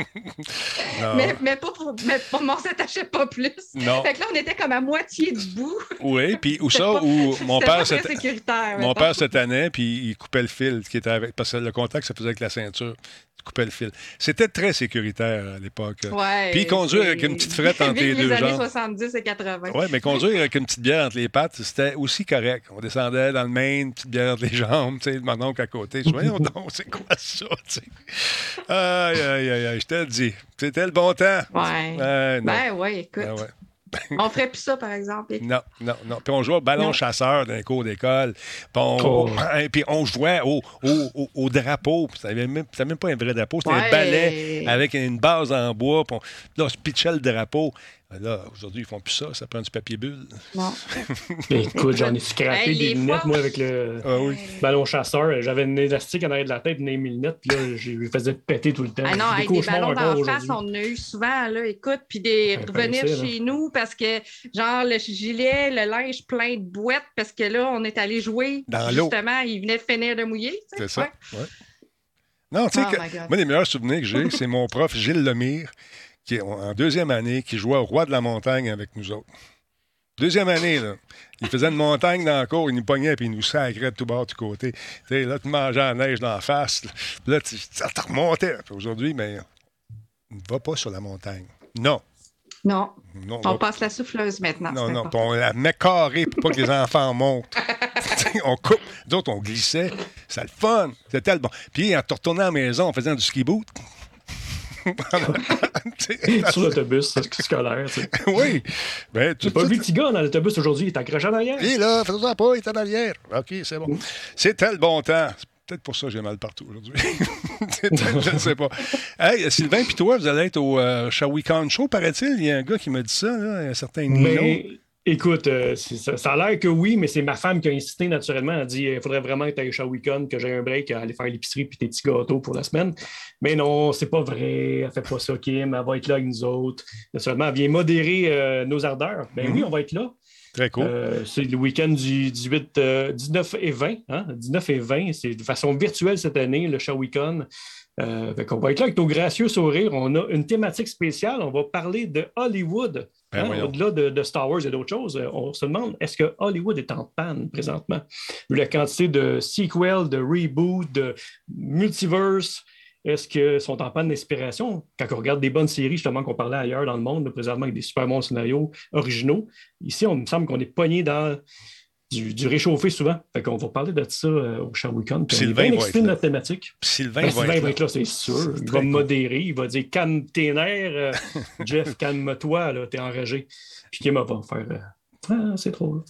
Mais, mais pas pour, mais pour- on s'attachait pas plus. Non. Fait que là, on était comme à moitié debout. Oui, puis où ça, pas- où mon père, sécuritaire, mon mettons. père se tannait, puis il coupait le fil qui était avec. Parce que le contact se faisait avec la ceinture. Coupait le fil. C'était très sécuritaire à l'époque. Ouais, puis conduire avec une petite frette entre les deux les années jambes. 70 et 80. Oui, mais conduire avec une petite bière entre les pattes, c'était aussi correct. On descendait dans le Maine, petite bière entre les jambes, tu sais, mon oncle à côté. Je voyons donc, c'est quoi ça, tu sais? Aïe, aïe, aïe, aïe, je te le dis. C'était le bon temps. Ouais. Euh. Ben ouais, écoute. Ben ouais. On ferait plus ça, par exemple. Non, non, non. Puis on jouait au ballon Non. chasseur dans les cours d'école. Puis on, Oh. et puis on jouait au, au, au- au drapeau. Puis C'était même, même pas un vrai drapeau, c'était un balai avec une base en bois. Puis on, là, on se pitchait le drapeau. Là, aujourd'hui, ils font plus ça. Ça prend du papier bulle. Non. Écoute, j'en ai scrappé Hey, des lunettes, fois- moi, avec le Ah oui. ballon chasseur. J'avais une élastique en arrière de la tête, une mes lunettes, puis là, je les faisais péter tout le temps. Ah non, Des avec des ballons d'en face, on en a eu souvent, là, écoute, puis des Ouais, revenir là. chez nous parce que, genre, le gilet, le linge plein de boîtes, parce que là, on est allé jouer. Dans l'eau. Justement, il venait de finir de mouiller. C'est ça. ouais. Ouais. Non, tu sais, Oh moi, les meilleurs souvenirs que j'ai, c'est mon prof Gilles Lemire, qui est en deuxième année, qui jouait au Roi de la Montagne avec nous autres. Deuxième année, là. Il faisait une montagne dans la cour, il nous pognait puis il nous sacrait de tout bord, de tout côté. Là, tu mangeais la neige dans la face. Là, tu, ça te remontait. Aujourd'hui, mais ne va pas sur la montagne. Non. Non, non on va- passe la souffleuse maintenant. non, c'est non, on la met carrée pour pas que les enfants montent. On coupe. D'autres, on glissait. C'était le fun. C'était le bon. Puis, en te retournant à la maison, en faisant du ski boot. Sur l'autobus scolaire. oui. Ben, pas vu le petit gars dans l'autobus aujourd'hui, il est accroché en arrière. Et là, fais ça pas, il est en arrière. OK, c'est bon. C'était le bon temps. C'est peut-être pour ça que j'ai mal partout aujourd'hui. Je ne sais pas. Hey, Sylvain, puis toi, vous allez être au euh, Shawicon Show, paraît-il? Il y a un gars qui m'a dit ça, là, un certain Nino. Écoute, euh, ça, ça a l'air que oui, mais c'est ma femme qui a insisté naturellement. Elle a dit il faudrait vraiment que tu ailles au week-end, que j'ai un break, aller faire l'épicerie puis tes petits gâteaux pour la semaine. Mais non, c'est pas vrai. Elle fait pas ça, Kim. Elle va être là avec nous autres. Naturellement, elle vient modérer euh, nos ardeurs. Ben Mhm. oui, on va être là. Très cool. Euh, c'est le week-end du 18, euh, 19 et 20. Hein? 19 et 20, c'est de façon virtuelle cette année, le Shawicon. Euh, fait qu'on va être là avec nos gracieux sourires. On a une thématique spéciale. On va parler de Hollywood. Ben Hein. Au-delà de, de Star Wars et d'autres choses, euh, on se demande est-ce que Hollywood est en panne présentement? Vu la quantité de sequels, de reboots, de multiverse, est-ce qu'ils sont en panne d'inspiration? Quand on regarde des bonnes séries, justement, qu'on parlait ailleurs dans le monde, présentement avec des super bons scénarios originaux, ici, on me semble qu'on est pogné dans du, du réchauffé souvent. Fait qu'on va parler de ça euh, au Shawicon. Puis on est Sylvain va être notre thématique. Sylvain, Ben, va, Sylvain être va être là, c'est sûr. Il va cool. modérer, il va dire calme tes nerfs, euh, Jeff, calme-toi, là, t'es enragé. Puis Kim va faire euh, Ah, c'est trop. là.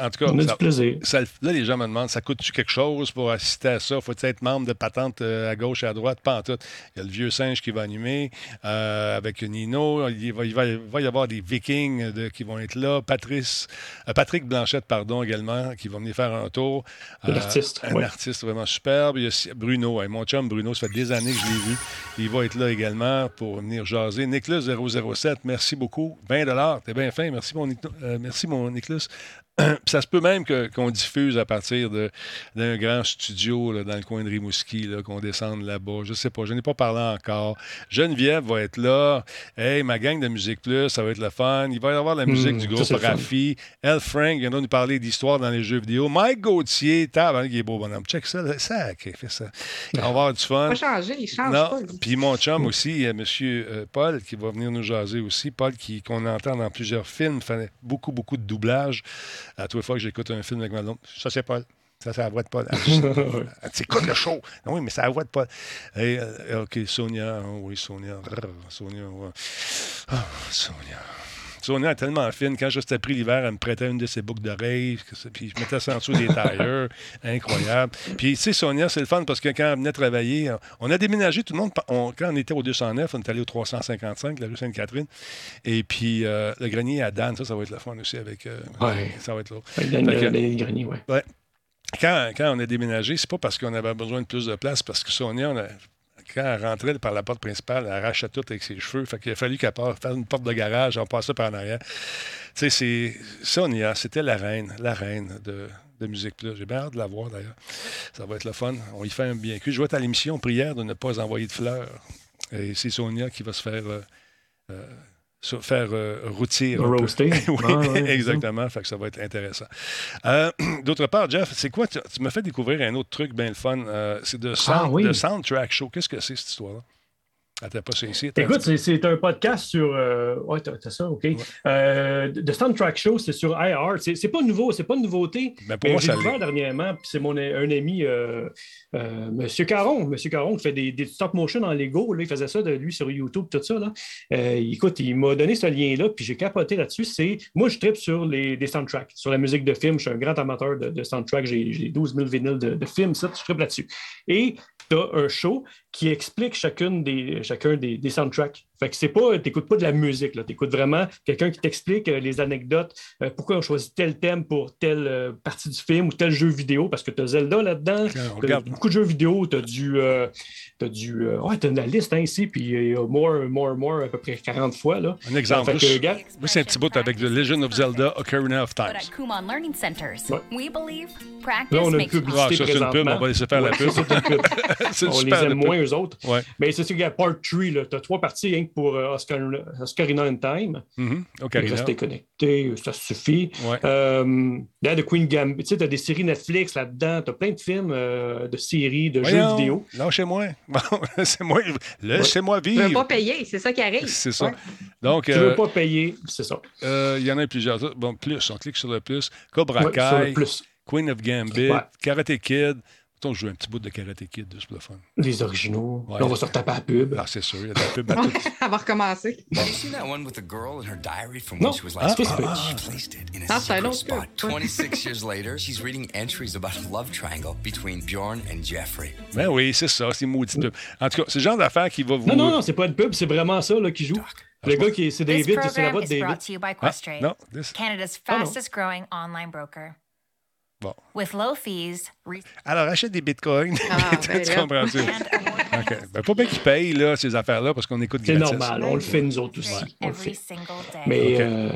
En tout cas, On a ça- du plaisir. ça- là, les gens me demandent, ça coûte-tu quelque chose pour assister à ça? Faut-il être membre de patente euh, à gauche et à droite? Pas en tout. Il y a le vieux singe qui va animer euh, avec Nino. Il va, il va- il va y avoir des Vikings euh, de- qui vont être là. Patrice, euh, Patrick Blanchette, pardon, également, qui va venir faire un tour. Un artiste, Un ouais. artiste vraiment superbe. Il y a Bruno, hein, mon chum Bruno, ça fait des années que je l'ai vu. Il va être là également pour venir jaser. Nicolas 007, merci beaucoup. 20 T'es bien fin. Merci, mon, euh, merci, mon Nicolas. Ça se peut même que- qu'on diffuse à partir de- d'un grand studio là, dans le coin de Rimouski, là, qu'on descende là-bas. Je sais pas, je n'ai pas parlé encore. Geneviève va être là. Hey, ma gang de Musique Plus, ça va être le fun. Il va y avoir la musique Hmm, du groupe. Rafi. El Frank viendra nous parler d'histoire dans les jeux vidéo. Mike Gauthier, tab, il est beau bonhomme. Check ça, là. ça, ok, fais ça. On va avoir du fun. Pas changer, il change Non. pas. Puis mon chum aussi, il y a M. euh, Paul qui va venir nous jaser aussi. Paul qui, qu'on entend dans plusieurs films, fait beaucoup, beaucoup de doublage. À toutes les fois que j'écoute un film avec ma blonde, ça c'est Paul. Ça, c'est la voix de Paul. Dit, écoute le show. Non, oui, mais c'est la voix de Paul. Et, euh, OK, Sonia. oh oui, Sonia. Sonia. ouais. Ah, Sonia. Sonia est tellement fine. Quand je s'étais pris l'hiver, elle me prêtait une de ses boucles d'oreilles. Puis je mettais ça en dessous des tailleurs. Incroyable. Puis, tu sais, Sonia, c'est le fun parce que quand elle venait travailler, on a déménagé, tout le monde. quand on était au 209, on est allé au 355, la rue Sainte-Catherine. Et puis, euh, le grenier à Dan, ça, ça va être le fun aussi avec. Euh, ouais. Ça va être l'autre. Le, grenier, ouais. ouais. Quand, quand, on a déménagé, c'est pas parce qu'on avait besoin de plus de place, parce que Sonia, on a, quand elle rentrait par la porte principale, elle arrachait tout avec ses cheveux. Fait qu'il a fallu qu'elle fasse une porte de garage, on passait par en arrière. Tu c'est Sonia, c'était la reine, la reine de, musique. J'ai bien hâte de la voir d'ailleurs. Ça va être le fun. On y fait un bien cul. Je vois à l'émission prière de ne pas envoyer de fleurs. Et c'est Sonia qui va se faire euh, euh, faire euh, rôtir. Roaster. oui, exactement. Fait que ça va être intéressant. Euh, d'autre part, Jeff, c'est quoi? Tu, m'as fait découvrir un autre truc bien le fun. Euh, c'est de, ah Soundtrack Show. Qu'est-ce que c'est cette histoire-là? Attends, pas ici. Écoute, c'est un podcast sur. Euh, ouais, t'as ça, OK. Euh, The Soundtrack Show, c'est sur iHeart. C'est pas nouveau, c'est pas une nouveauté. Ben, mais pour moi, j'ai découvert dernièrement, puis c'est mon un ami, euh, euh, Monsieur Caron. Monsieur Caron qui fait des, des, stop motion en Lego. Là, il faisait ça de lui sur YouTube, tout ça. Là. Euh, écoute, il m'a donné ce lien-là, puis j'ai capoté là-dessus. C'est Moi, je tripe sur les, des soundtracks, sur la musique de film. Je suis un grand amateur de, de soundtrack. J'ai 12 000 vinyles de, de films, ça, je tripe là-dessus. Et tu as un show qui explique chacune des, chacun des, des soundtracks. Fait que c'est pas, t'écoutes pas de la musique, là. T'écoutes vraiment quelqu'un qui t'explique euh, les anecdotes, euh, pourquoi on choisit tel thème pour telle euh, partie du film ou tel jeu vidéo, parce que t'as Zelda là-dedans, t'as beaucoup de jeux vidéo, t'as du, t'as du, ouais, t'as une liste hein, ici, puis il y a more, more, more, à peu près 40 fois, là. Un exemple. Moi, c'est un petit bout avec The Legend of Zelda Ocarina of Time. Ouais. Là, on a une publicité ah, ça, c'est une pub, on va laisser faire la pub. on les aime moins, eux autres. Ouais. Mais c'est sûr qu'il y a Part 3, là. T'as trois parties, hein, pour euh, Oscar, Oscarina in Time. Mm -hmm. Rester connecté, ça suffit. Ouais. Euh, là, The Queen Gambit, tu sais, as des séries Netflix là-dedans, tu as plein de films, euh, de séries, de jeux vidéo. Lâchez-moi. Laissez-moi Laissez-moi vivre. Tu veux pas payer, c'est ça qui arrive. C'est ça. Donc, tu veux pas payer, c'est ça. Il y en a plusieurs. Bon, plus, on clique sur le plus. Cobra Kai, Queen of Gambit, Karate Kid. Mettons, je joue un petit bout de Karate Kid, juste pour le fun. Les originaux. Ouais. Là, on va se retaper à la pub. Ah, c'est sûr, il y a de la pub à tout. Elle va recommencer. Non. Ah, c'est ah, ah, c'est un autre spot. 26 years later, she's reading entries about a love triangle between Bjorn and Jeffrey. Ben oui, c'est ça, c'est maudit pub. En tout cas, c'est le genre d'affaire qui va vous... Non, non, non, c'est pas une pub, c'est vraiment ça là, qui joue. Le gars qui c'est David, c'est la voix de David. Ah, non, this... Canada's fastest growing online broker. Bon. With low fees. Alors, achète des bitcoins. Ah, ben tu comprends-tu? OK. Ben, pas bien qu'ils payent là, ces affaires-là parce qu'on écoute C'est normal, on le fait nous autres aussi. On le fait. Mais okay. euh,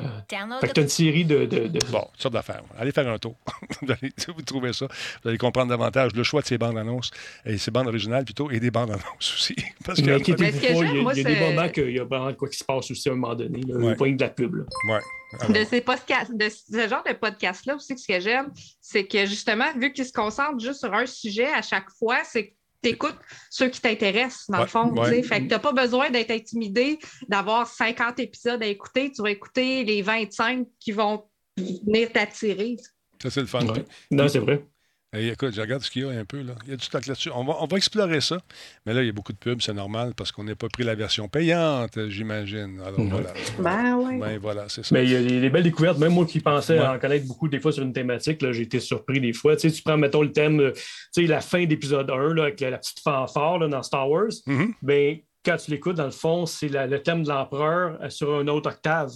fait que tu as une série de, de, de... Bon, toutes sortes d'affaires. Allez faire un tour. vous, allez, vous trouvez ça. Vous allez comprendre davantage le choix de ces bandes annonces, et ces bandes originales plutôt, et des bandes annonces aussi. Parce que, il y a, il y a des moments qu'il y a vraiment de quoi qui se passe aussi à un moment donné. Là, ouais. Pas de la pub. Là. Ouais. De, ces podcasts, de ce genre de podcast-là aussi, ce que j'aime, c'est que justement, vu qu'ils se concentrent juste sur un sujet à chaque fois, c'est que tu écoutes ceux qui t'intéressent, dans ouais, le fond. Ouais. Fait que tu n'as pas besoin d'être intimidé, d'avoir 50 épisodes à écouter. Tu vas écouter les 25 qui vont venir t'attirer. Ça, c'est le fun. Ouais. Non, c'est vrai. Écoute, je regarde ce qu'il y a un peu. Là. Il y a du stock là-dessus. On va, on va explorer ça. Mais là, il y a beaucoup de pubs, c'est normal, parce qu'on n'a pas pris la version payante, j'imagine. Alors Mhm. mm -hmm. voilà. Ben oui. Ben voilà, c'est ça. Mais il y a des, des, belles découvertes. Même moi qui pensais ouais. en connaître beaucoup des fois sur une thématique, j'ai été surpris des fois. Tu, sais, tu prends, mettons, le thème, tu sais, la fin d'épisode 1, là, avec la, la, petite fanfare là, dans Star Wars. Mm -hmm. ben, quand tu l'écoutes, dans le fond, c'est le thème de l'empereur sur une autre octave.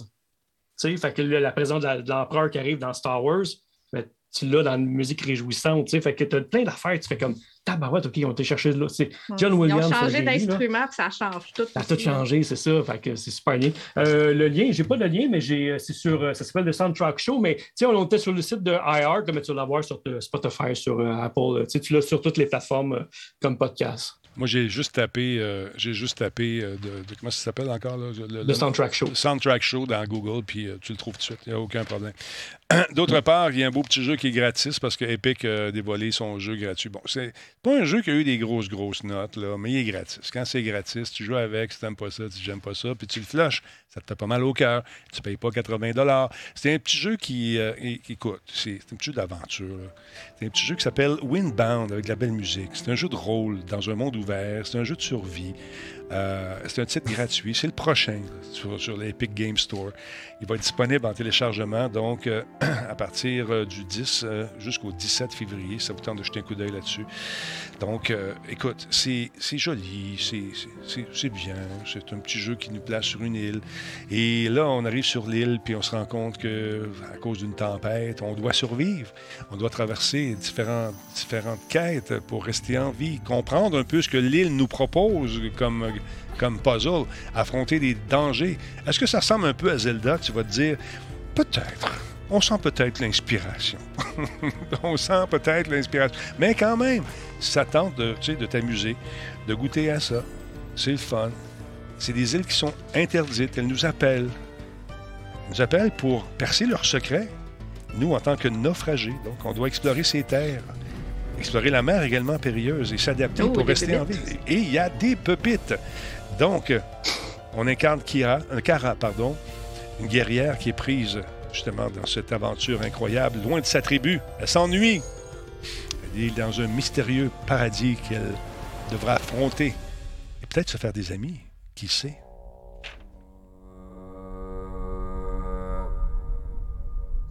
Tu sais, fait que la présence de l'empereur qui arrive dans Star Wars, tu l'as dans une musique réjouissante, tu sais, fait que tu as plein d'affaires, tu fais comme tabarouette, OK, ils ont été chercher là. C'est John Williams. Ils ont changé d'instrument, puis ça change tout. Ça a tout changé, c'est ça, fait que c'est super bien. Euh, le lien, j'ai pas de lien, mais j'ai, c'est sur, ça s'appelle le Soundtrack Show, mais tu sais, on était sur le site de iHeart, mais tu vas l'avoir sur Spotify, sur Apple, tu sais, tu l'as sur toutes les plateformes comme podcast. Moi, j'ai juste tapé, euh, j'ai juste tapé euh, de, de, comment ça s'appelle encore là, le, le, Soundtrack Show. Le Soundtrack Show dans Google, puis euh, tu le trouves tout de suite. Il n'y a aucun problème. D'autre part, il y a un beau petit jeu qui est gratis parce que Epic a dévoilé son jeu gratuit. Bon, c'est pas un jeu qui a eu des grosses, grosses notes, là, mais il est gratis. Quand c'est gratis, tu joues avec, si tu n'aimes pas ça, tu n'aimes pas ça, puis tu le flushes. Ça te fait pas mal au cœur. Tu payes pas 80 C'est un petit jeu qui, euh, qui coûte. C'est un petit jeu d'aventure. C'est un petit jeu qui s'appelle Windbound avec de la belle musique. C'est un jeu de rôle dans un monde ouvert. C'est un jeu de survie. Euh, c'est un titre gratuit. C'est le prochain sur, l'Epic Game Store. Il va être disponible en téléchargement, donc euh, à partir euh, du 10 jusqu'au 17 février. Ça vous tente de jeter un coup d'œil là-dessus. Donc, écoute, c'est joli, c'est bien. C'est un petit jeu qui nous place sur une île. Et là, on arrive sur l'île, puis on se rend compte que à cause d'une tempête, on doit survivre. On doit traverser différentes, différentes quêtes pour rester en vie, comprendre un peu ce que l'île nous propose comme comme puzzle, affronter des dangers. Est-ce que ça ressemble un peu à Zelda? Tu vas te dire, peut-être. On sent peut-être l'inspiration. on sent peut-être l'inspiration. Mais quand même, ça tente de, de t'amuser, de goûter à ça. C'est le fun. C'est des îles qui sont interdites. Elles nous appellent. Elles nous appellent pour percer leurs secrets. Nous, en tant que naufragés. Donc, on doit explorer ces terres. Explorer la mer également périlleuse et s'adapter oh, pour rester en vie. Et il y a des pépites. Donc, on incarne Kira, un Kara, pardon, une guerrière qui est prise justement dans cette aventure incroyable, loin de sa tribu. Elle s'ennuie. Elle est dans un mystérieux paradis qu'elle devra affronter et peut-être se faire des amis. Qui sait?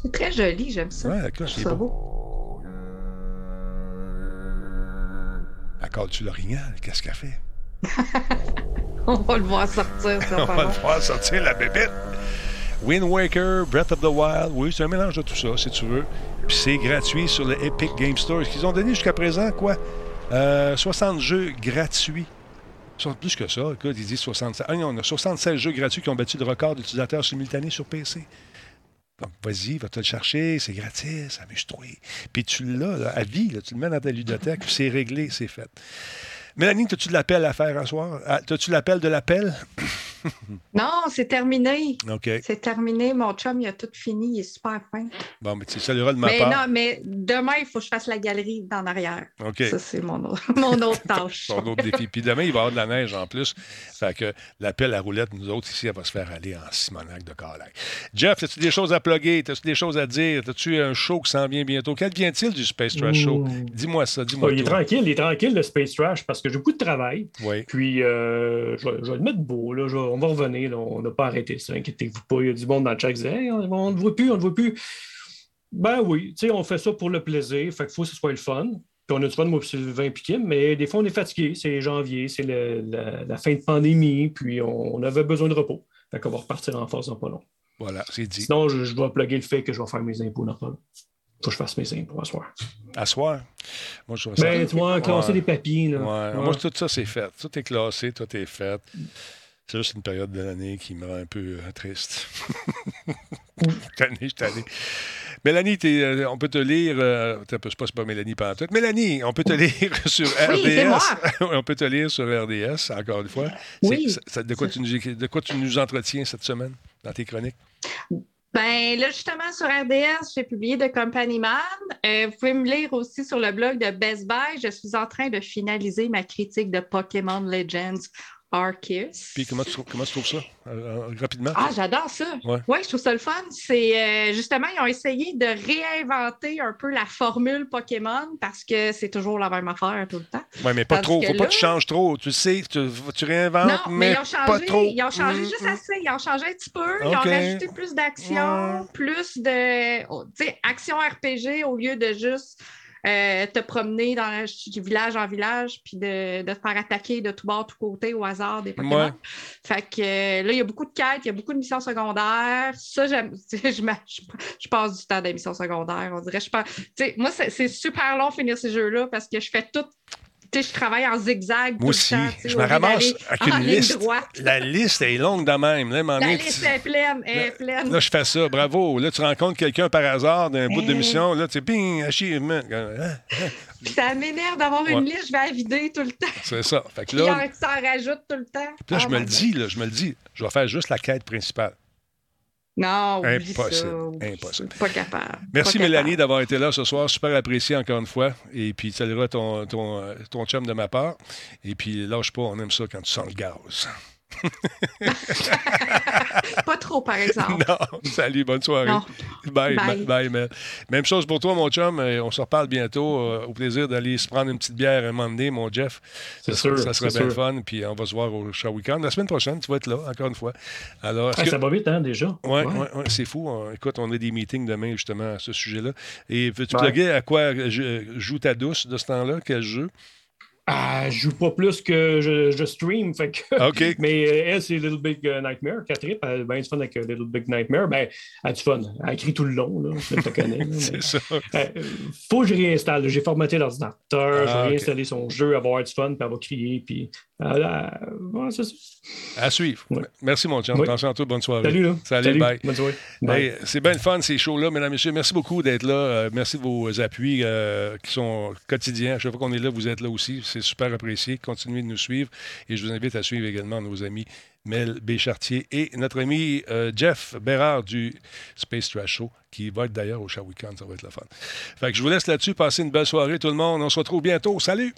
C'est très joli, j'aime ça. Ouais, d'accord, c'est beau. Accorde-tu l'orignal? Qu'est-ce qu'elle fait? On va le voir sortir, ça. On va le voir sortir, la bébête. Wind Waker, Breath of the Wild, oui, c'est un mélange de tout ça, si tu veux. Puis c'est gratuit sur le Epic Game Store. Ce qu'ils ont donné jusqu'à présent, quoi? 60 euh, jeux gratuits. Plus que ça, écoute, ils disent 76. Ah, on a 76 jeux gratuits qui ont battu le record d'utilisateurs simultanés sur PC. Donc, vas-y, va te le chercher, c'est gratis, amuse-toi. Puis tu l'as à vie, tu le mets dans ta ludothèque, c'est réglé, c'est fait. Mélanie, as-tu de l'appel à faire à soir? Ah, as-tu l'appel de l'appel? non, c'est terminé. C'est terminé. Mon chum, il a tout fini. Il est super fin. Bon, mais tu salueras de ma mais part. Non, mais demain, il faut que je fasse la galerie d'en arrière. OK. Ça, c'est mon, mon autre tâche. Ton autre défi. Puis demain, il va y avoir de la neige en plus. Fait que l'appel à roulette, nous autres, ici, elle va se faire aller en Simonac de Calac. Jeff, as-tu des choses à plugger? As-tu des choses à dire? As-tu un show qui s'en vient bientôt? Qu'advient-il du Space Trash Show? Dis-moi ça. Dis-moi oh, il est tranquille, il est tranquille, le Space Trash, parce que j'ai beaucoup de travail. Oui. Puis, euh, je, vais, le mettre beau. Là. On va revenir. On n'a pas arrêté ça. Inquiétez-vous pas. Il y a du monde dans le chat qui dit on ne voit plus, on ne voit plus. Ben oui, on fait ça pour le plaisir. Fait qu'il faut que ce soit le fun. Puis on a du fun, moi, Sylvain Piquet, mais des fois, on est fatigué. C'est janvier, c'est la, fin de pandémie, puis on, avait besoin de repos. Fait qu'on va repartir en force dans pas long. Voilà, c'est dit. Sinon, je, dois plugger le fait que je vais faire mes impôts dans pas long. Faut que je fasse mes impôts à soir. À soir? Moi, je ben, tu vois, classer des papiers. Là. Ouais. Moi, tout ça, c'est fait. Tout est classé, tout est fait. C'est juste une période de l'année qui me rend un peu euh, triste. je suis Mélanie, euh, on peut te lire. Euh, je ne sais pas, c'est pas Mélanie tout. Mélanie, on peut te lire sur RDS. on peut te lire sur RDS, encore une fois. Oui. de, quoi tu nous, de quoi tu nous entretiens cette semaine dans tes chroniques? Ben là, justement, sur RDS, j'ai publié The Company Man. vous pouvez me lire aussi sur le blog de Best Buy. Je suis en train de finaliser ma critique de Pokémon Legends Arceus. Puis comment tu, comment tu trouves ça, euh, rapidement? Ah, j'adore ça. Oui, je trouve ça le fun. C'est euh, justement, ils ont essayé de réinventer un peu la formule Pokémon parce que c'est toujours la même affaire tout le temps. Oui, mais pas trop. Faut pas que tu changes trop. Tu sais, tu, tu réinventes, non, mais, ils ont changé, pas trop. Ils ont changé juste mm-hmm. assez. Ils ont changé un petit peu. Ils ont rajouté plus d'action, plus de, oh, tu sais, action RPG au lieu de juste euh, te promener dans du village en village, puis de, de, te faire attaquer de tout bord, tout côté au hasard des Pokémon. Fait que euh, là, il y a beaucoup de quêtes, il y a beaucoup de missions secondaires. Ça, j'aime. Je, je, passe du temps des missions secondaires. On dirait, je pense. Moi, c'est super long finir ces jeux-là parce que je fais tout je travaille en zigzag. Moi aussi. je me ramasse avec une liste. La liste est longue de même. Là, la liste est pleine. Est pleine. Là, je fais ça. Bravo. Là, tu rencontres quelqu'un par hasard d'un bout de hein? mission. Là, tu sais, ping, achievement. Hein? ça m'énerve d'avoir une liste, je vais la vider tout le temps. C'est ça. Fait que là, ça en rajoute tout le temps. là, je oh me le dis, là, je me le dis. Je vais faire juste la quête principale. Non, impossible. impossible. Pas capable. Merci Mélanie d'avoir été là ce soir. Super apprécié encore une fois. Et puis, saluera ton, ton, ton chum de ma part. Et puis, lâche pas, on aime ça quand tu sens le gaz. pas trop, par exemple. Non, salut, bonne soirée. Bye, bye, bye, Même chose pour toi, mon chum. On se reparle bientôt. au plaisir d'aller se prendre une petite bière un moment donné, mon Jeff. C'est sûr. Ça serait bien fun. Puis on va se voir au Show Weekend. La semaine prochaine, tu vas être là, encore une fois. Alors, ah, Ça va vite, hein, déjà? Oui, ouais. ouais, c'est fou. Écoute, on a des meetings demain, justement, à ce sujet-là. Et veux-tu plugger à quoi joue ta douce de ce temps-là? Quel jeu? Ah, je joue pas plus que je, je stream. Fait que, Mais euh, elle, c'est Little Big euh, Nightmare. Catherine, elle a bien du fun avec euh, Little Big Nightmare. Ben, elle a du fun. Elle écrit tout le long. Là. Je te connais. c'est ça. faut que je réinstalle. J'ai formaté l'ordinateur. Ah, j'ai réinstallé son jeu, avoir du fun, puis elle va crier. Puis à suivre. Merci, mon chum. Attention à toi. Bonne soirée. Salut, Salut, bye. Bonne soirée. C'est bien le fun, ces shows-là, mesdames et messieurs. Merci beaucoup d'être là. Euh, merci de vos appuis euh, qui sont quotidiens. À chaque fois qu'on est là, vous êtes là aussi. C'est super apprécié. Continuez de nous suivre. Et je vous invite à suivre également nos amis Mel Béchartier et notre ami euh, Jeff Bérard du Space Trash Show, qui va être d'ailleurs au Weekend. Ça va être le fun. Fait que je vous laisse là-dessus. Passez une belle soirée, tout le monde. On se retrouve bientôt. Salut!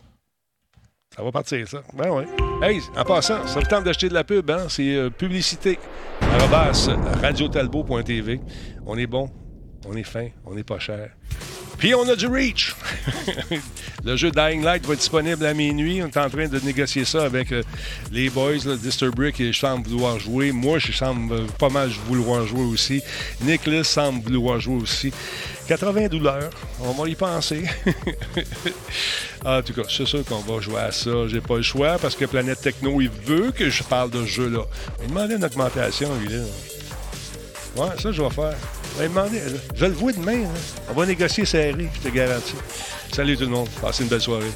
Ça va partir, ça. Ben oui. Hey, en passant, ça le temps d'acheter de la pub, hein? C'est euh, publicité. radiotalbo.tv. On est bon, on est fin, on n'est pas cher. Puis on a du reach. le jeu Dying Light va être disponible à minuit. On est en train de négocier ça avec euh, les boys, là, Disturbrick, et je semble vouloir jouer. Moi, je semble pas mal vouloir jouer aussi. Nicholas semble vouloir jouer aussi. 80 douleurs, on va y penser. en tout cas, c'est sûr qu'on va jouer à ça. J'ai pas le choix parce que Planète Techno, il veut que je parle de ce jeu-là. Il demandait une augmentation, lui, là. Ouais, ça, je vais faire. Je vais demander. Je le vois demain. On va négocier serré, je te garantis. Salut tout le monde. Passez une belle soirée.